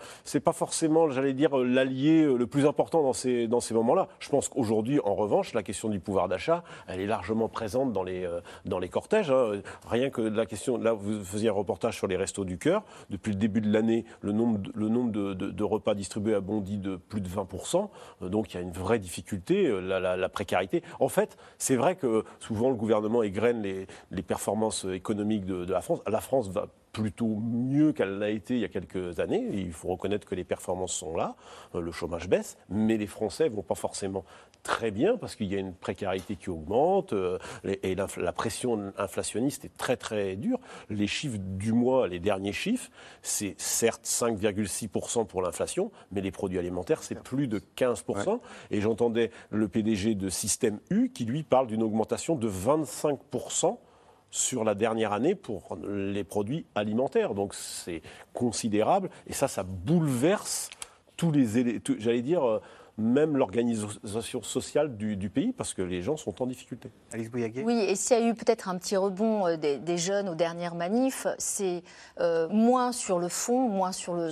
pas forcément, j'allais dire, l'allié le plus important dans ces moments-là. Je pense qu'aujourd'hui, en revanche, la question du pouvoir d'achat, elle est largement présente dans les cortèges. Hein. Rien que la question, là, vous faisiez un reportage sur les restos du cœur. Depuis le début de l'année, le nombre de, repas distribués a bondi de plus de 20% Donc il y a une vraie difficulté, la, précarité. Fait, c'est vrai que souvent le gouvernement égrène les, performances économiques de, la France. La France va plutôt mieux qu'elle l'a été il y a quelques années. Il faut reconnaître que les performances sont là, euh, le chômage baisse, mais les Français vont pas forcément très bien parce qu'il y a une précarité qui augmente euh, et la pression inflationniste est très très dure. Les chiffres du mois, les derniers chiffres, c'est certes 5,6% pour l'inflation, mais les produits alimentaires, c'est plus de 15%. Et j'entendais le PDG de Système U qui lui parle d'une augmentation de 25% sur la dernière année pour les produits alimentaires. Donc c'est considérable et ça, ça bouleverse tous les, j'allais dire, euh, même l'organisation sociale du, pays, parce que les gens sont en difficulté. Alice Bouillaguet Oui, et s'il y a eu peut-être un petit rebond euh, des, jeunes aux dernières manifs, c'est euh, moins sur le fond, moins sur, le,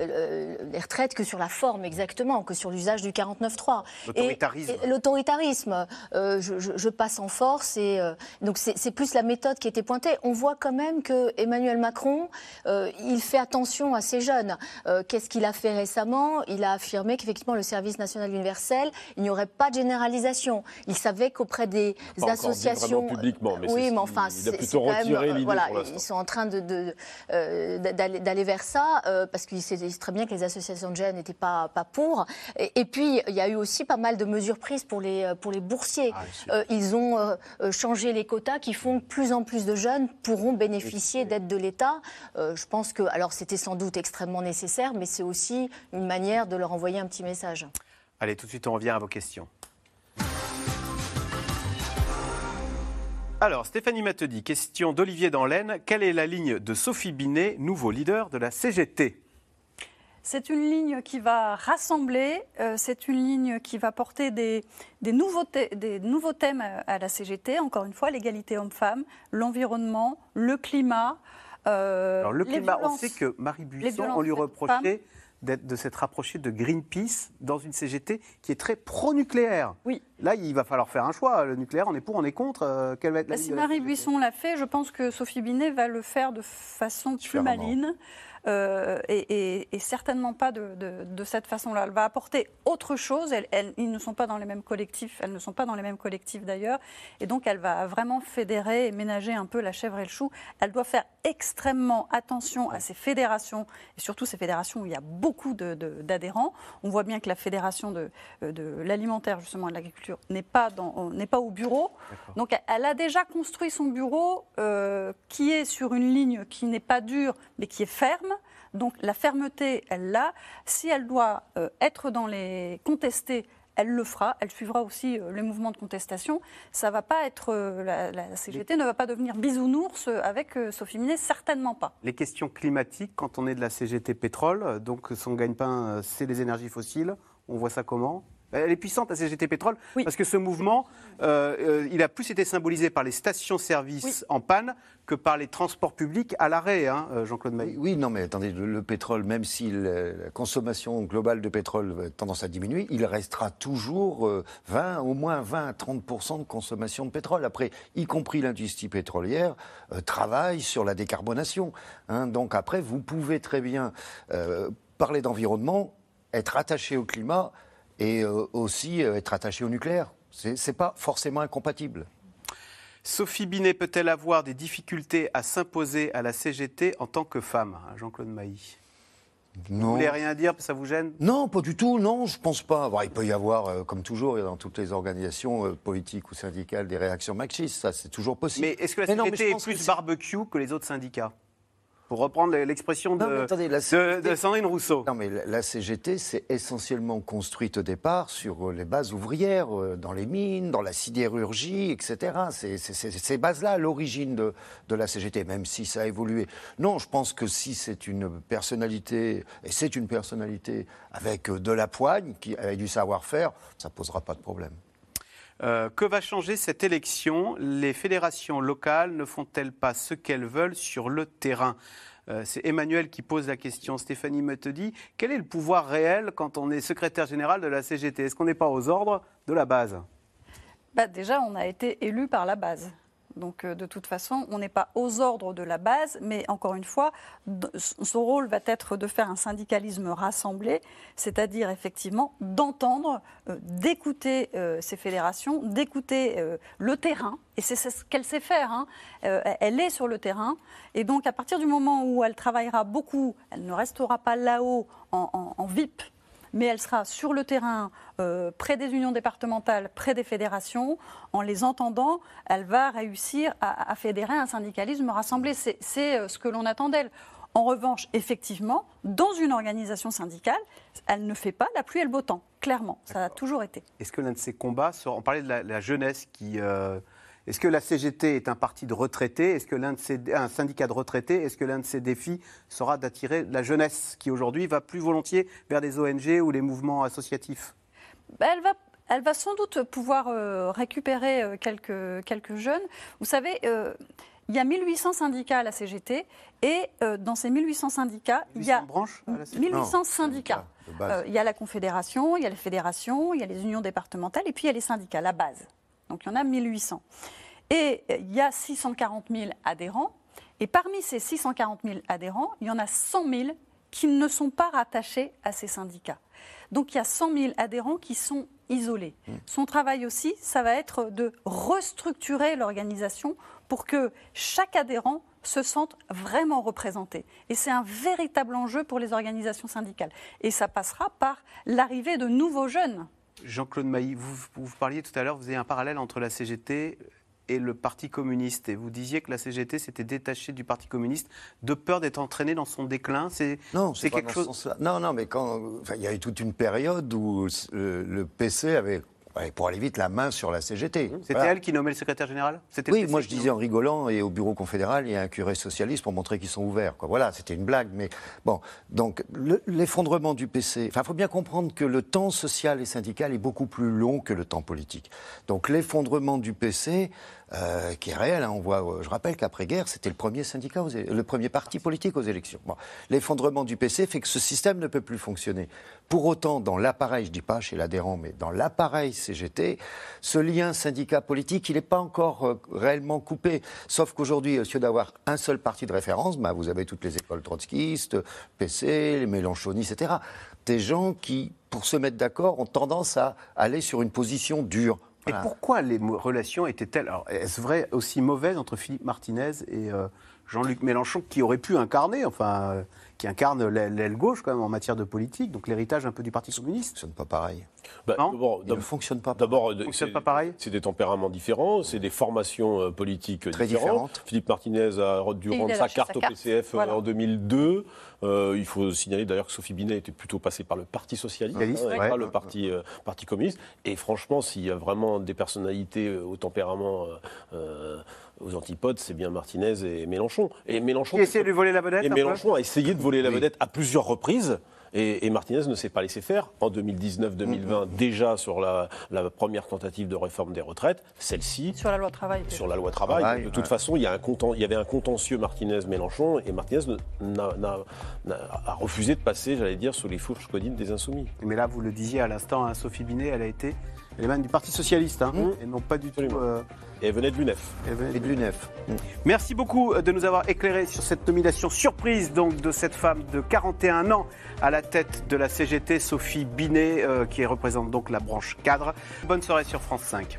euh, les retraites que sur la forme, exactement, que sur l'usage du 49.3. L'autoritarisme. L'autoritarisme. je, passe en force, et donc c'est plus la méthode qui était pointée. On voit quand même que Emmanuel Macron, il fait attention à ces jeunes. Qu'est-ce qu'il a fait récemment? Il a affirmé qu'effectivement le service nationale universelle, il n'y aurait pas de généralisation. Il savait qu'auprès des Pas associations. publiquement, mais oui, mais enfin, il a plutôt retiré l'idée voilà, pour. Ils sont en train de- de- euh, d'aller vers ça, euh, parce qu'ils sait très bien que les associations de jeunes n'étaient pas, pas pour. Et, et puis, il y a eu aussi pas mal de mesures prises pour les, pour les boursiers. Ah, Euh, ils ont changé les quotas qui font que plus en plus de jeunes pourront bénéficier d'aides de l'État. Je pense que, alors c'était sans doute extrêmement nécessaire, mais c'est aussi une manière de leur envoyer un petit message. Allez, tout de suite, on revient à vos questions. Alors, Stéphanie Matedi, question d'Olivier dans l'Aisne. Quelle est la ligne de Sophie Binet, nouveau leader de la CGT C'est une ligne qui va rassembler, euh, c'est une ligne qui va porter des, des, nouveaux, thè- des nouveaux thèmes à, à la CGT, encore une fois, l'égalité homme-femme, l'environnement, le climat. euh, Alors, le les climat, on sait que Marie Buisson, on lui reprochait de s'être rapprochée de Greenpeace dans une CGT qui est très pro-nucléaire. Oui. Là, il va falloir faire un choix. Le nucléaire, on est pour, on est contre. euh, quelle va être la Bah, si Marie? Buisson l'a fait, je pense que Sophie Binet va le faire de façon plus Différemment. Euh, et, et- et certainement pas de, de- de cette façon-là. Elle va apporter autre chose. Elle- elle- ils ne sont pas dans les mêmes collectifs. Elles ne sont pas dans les mêmes collectifs d'ailleurs. Et donc, elle va vraiment fédérer et ménager un peu la chèvre et le chou. Elle doit faire extrêmement attention à ces fédérations et surtout ces fédérations où il y a beaucoup d'adhérents. On voit bien que la fédération de, de l'alimentaire justement et de l'agriculture n'est pas dans- n'est pas au bureau. Donc, elle- elle a déjà construit son bureau euh, qui est sur une ligne qui n'est pas dure, mais qui est ferme. Donc, la fermeté, elle l'a. Si elle doit euh, être dans les contestés, elle le fera. Elle suivra aussi euh, les mouvements de contestation. Ça va pas être euh, la, la CGT ne va pas devenir bisounours avec Sophie Minet, certainement pas. Les questions climatiques, quand on est de la CGT pétrole, donc son gagne-pain, euh, c'est les énergies fossiles, on voit ça comment? Elle est puissante, la CGT Pétrole, parce que ce mouvement, euh, euh, il a plus été symbolisé par les stations-service en panne que par les transports publics à l'arrêt, hein, euh, Jean-Claude Mailly. Oui, non, mais attendez, le, le pétrole, même si le- la consommation globale de pétrole a tendance à diminuer, il restera toujours euh, 20, au moins 20 à 30% de consommation de pétrole. Après, y compris l'industrie pétrolière euh, travaille sur la décarbonation. hein. donc après, vous pouvez très bien euh, parler d'environnement, être attaché au climat et euh, aussi euh, être attaché au nucléaire. C'est c'est pas forcément incompatible. Sophie Binet peut-elle avoir des difficultés à s'imposer à la CGT en tant que femme hein, Jean-Claude Mailly? Vous Non. voulez rien dire, ça vous gêne? Non, pas du tout, non, je pense pas. Bon, il peut y avoir, euh, comme toujours, dans toutes les organisations euh, politiques ou syndicales, des réactions machistes, ça c'est toujours possible. Mais est-ce que la non, CGT je est que plus barbecue que les autres syndicats? Pour reprendre l'expression de, attendez, de- CGT de Sandrine Rousseau. Non, mais la, CGT, c'est essentiellement construite au départ sur euh, les bases ouvrières, euh, dans les mines, dans la sidérurgie, etc. C'est ces bases-là, l'origine de, de la CGT, même si ça a évolué. Non, je pense que si c'est une personnalité, et c'est une personnalité avec euh, de la poigne, qui, avec du savoir-faire, ça posera pas de problème. Euh, que va changer cette élection? Les fédérations locales ne font-elles pas ce qu'elles veulent sur le terrain? Euh, C'est Emmanuel qui pose la question. Stéphanie Mettedi, quel est le pouvoir réel quand on est secrétaire général de la CGT Est-ce qu'on n'est pas aux ordres de la base? Bah, déjà, on a été élu par la base. Donc, euh, de toute façon, on n'est pas aux ordres de la base, mais encore une fois, son rôle va être de faire un syndicalisme rassemblé, c'est-à-dire effectivement d'entendre, euh, d'écouter euh, ces fédérations, d'écouter le terrain. Et c'est ce qu'elle sait faire. hein. Elle est sur le terrain. Et donc, à partir du moment où elle travaillera beaucoup, elle ne restera pas là-haut en VIP mais elle sera sur le terrain, euh, près des unions départementales, près des fédérations. En les entendant, elle va réussir à, à fédérer un syndicalisme rassemblé. C'est euh, ce que l'on attend d'elle. En revanche, effectivement, dans une organisation syndicale, elle ne fait pas la pluie et le beau temps, clairement. Ça a toujours été. Est-ce que l'un de ces combats, on parlait de la, la jeunesse qui... euh, est-ce que la CGT est un parti de retraités? Est-ce que l'un de ces, un syndicat de retraités? Est-ce que l'un de ses défis sera d'attirer la jeunesse qui aujourd'hui va plus volontiers vers des ONG ou les mouvements associatifs? Ben, elle, va, elle va sans doute pouvoir euh, récupérer euh, quelques, quelques jeunes. Vous savez, euh, il y a 1800 syndicats à la CGT et euh, dans ces 1800 syndicats, il y a branches à la CGT 1800 Non, syndicats. Euh, il y a la Confédération, il y a les fédérations, il y a les unions départementales et puis il y a les syndicats, la base. Donc il y en a 1800. Et euh, il y a 640 000 adhérents. Et parmi ces 640 000 adhérents, il y en a 100 000 qui ne sont pas rattachés à ces syndicats. Donc il y a 100 000 adhérents qui sont isolés. Mmh. Son travail aussi, ça va être de restructurer l'organisation pour que chaque adhérent se sente vraiment représenté. Et c'est un véritable enjeu pour les organisations syndicales. Et ça passera par l'arrivée de nouveaux jeunes. Jean-Claude Mailly, vous, vous parliez tout à l'heure, vous avez un parallèle entre la CGT et le Parti communiste. Et vous disiez que la CGT s'était détachée du Parti communiste de peur d'être entraînée dans son déclin. C'est non, c'est pas quelque chose. Non, non, mais quand il y a eu toute une période où le, le PC avait, pour aller vite, la main sur la CGT. C'était Voilà. elle qui nommait le secrétaire général? C'était Oui, moi je disais en rigolant, et au bureau confédéral, il y a un curé socialiste pour montrer qu'ils sont ouverts. Quoi. Voilà, c'était une blague. Mais bon, donc le- l'effondrement du PC. Enfin, il faut bien comprendre que le temps social et syndical est beaucoup plus long que le temps politique. Donc l'effondrement du PC, euh, qui est réel, hein, on voit, euh, je rappelle qu'après-guerre, c'était le premier syndicat, le premier parti politique aux élections. L'effondrement du PC fait que ce système ne peut plus fonctionner. Pour autant, dans l'appareil, je dis pas chez l'adhérent, mais dans l'appareil CGT, ce lien syndicat-politique, il n'est pas encore euh, réellement coupé. Sauf qu'aujourd'hui, au lieu d'avoir un seul parti de référence, bah, vous avez toutes les écoles trotskistes, PC, les Mélenchonistes, etc. Des gens qui, pour se mettre d'accord, ont tendance à aller sur une position dure. Et pourquoi les relations étaient-elles alors, est-ce vrai aussi mauvaises entre Philippe Martinez et euh, Jean-Luc Mélenchon, qui aurait pu incarner, enfin, euh, qui incarne l'aile gauche quand même en matière de politique, donc l'héritage un peu du Parti communiste Ce n'est pas pareil. Bah, Non d'abord- Il ne fonctionne pas. D'abord, fonctionne c'est- pas pareil C'est des tempéraments différents, c'est des formations euh, politiques Très différentes. différentes. Philippe Martinez a dû rendre sa carte sa au. PCF euh, Voilà. en 2002. Euh, il faut signaler d'ailleurs que Sophie Binet était plutôt passée par le Parti socialiste, Socialiste, et ouais. pas le parti, euh, parti communiste. Et franchement, s'il y a vraiment des personnalités euh, au tempérament euh, euh, aux antipodes, c'est bien Martinez et Mélenchon. Et Mélenchon, Qui essaie de lui voler la vedette et un peu Mélenchon a essayé de voler la Oui. vedette à plusieurs reprises. Et, et Martinez ne s'est pas laissé faire. En 2019-2020, déjà sur la, la première tentative de réforme des retraites, celle-ci, Sur la loi travail. sur la loi travail. Travail, de toute ouais. façon, il y, a un conten- il y avait un contentieux Martinez-Mélenchon et Martinez ne- n'a- n'a- n'a- a refusé de passer, j'allais dire, sous les fourches codines des Insoumis. Mais là, vous le disiez à l'instant, hein, Sophie Binet, elle a été elle est même du Parti socialiste, hein, et non pas du tout. Euh, Et elle venait de l'UNEF. elle venait de l'UNEF. Merci beaucoup de nous avoir éclairé sur cette nomination surprise donc de cette femme de 41 ans à la tête de la CGT, Sophie Binet, euh, qui représente donc la branche cadre. Bonne soirée sur France 5.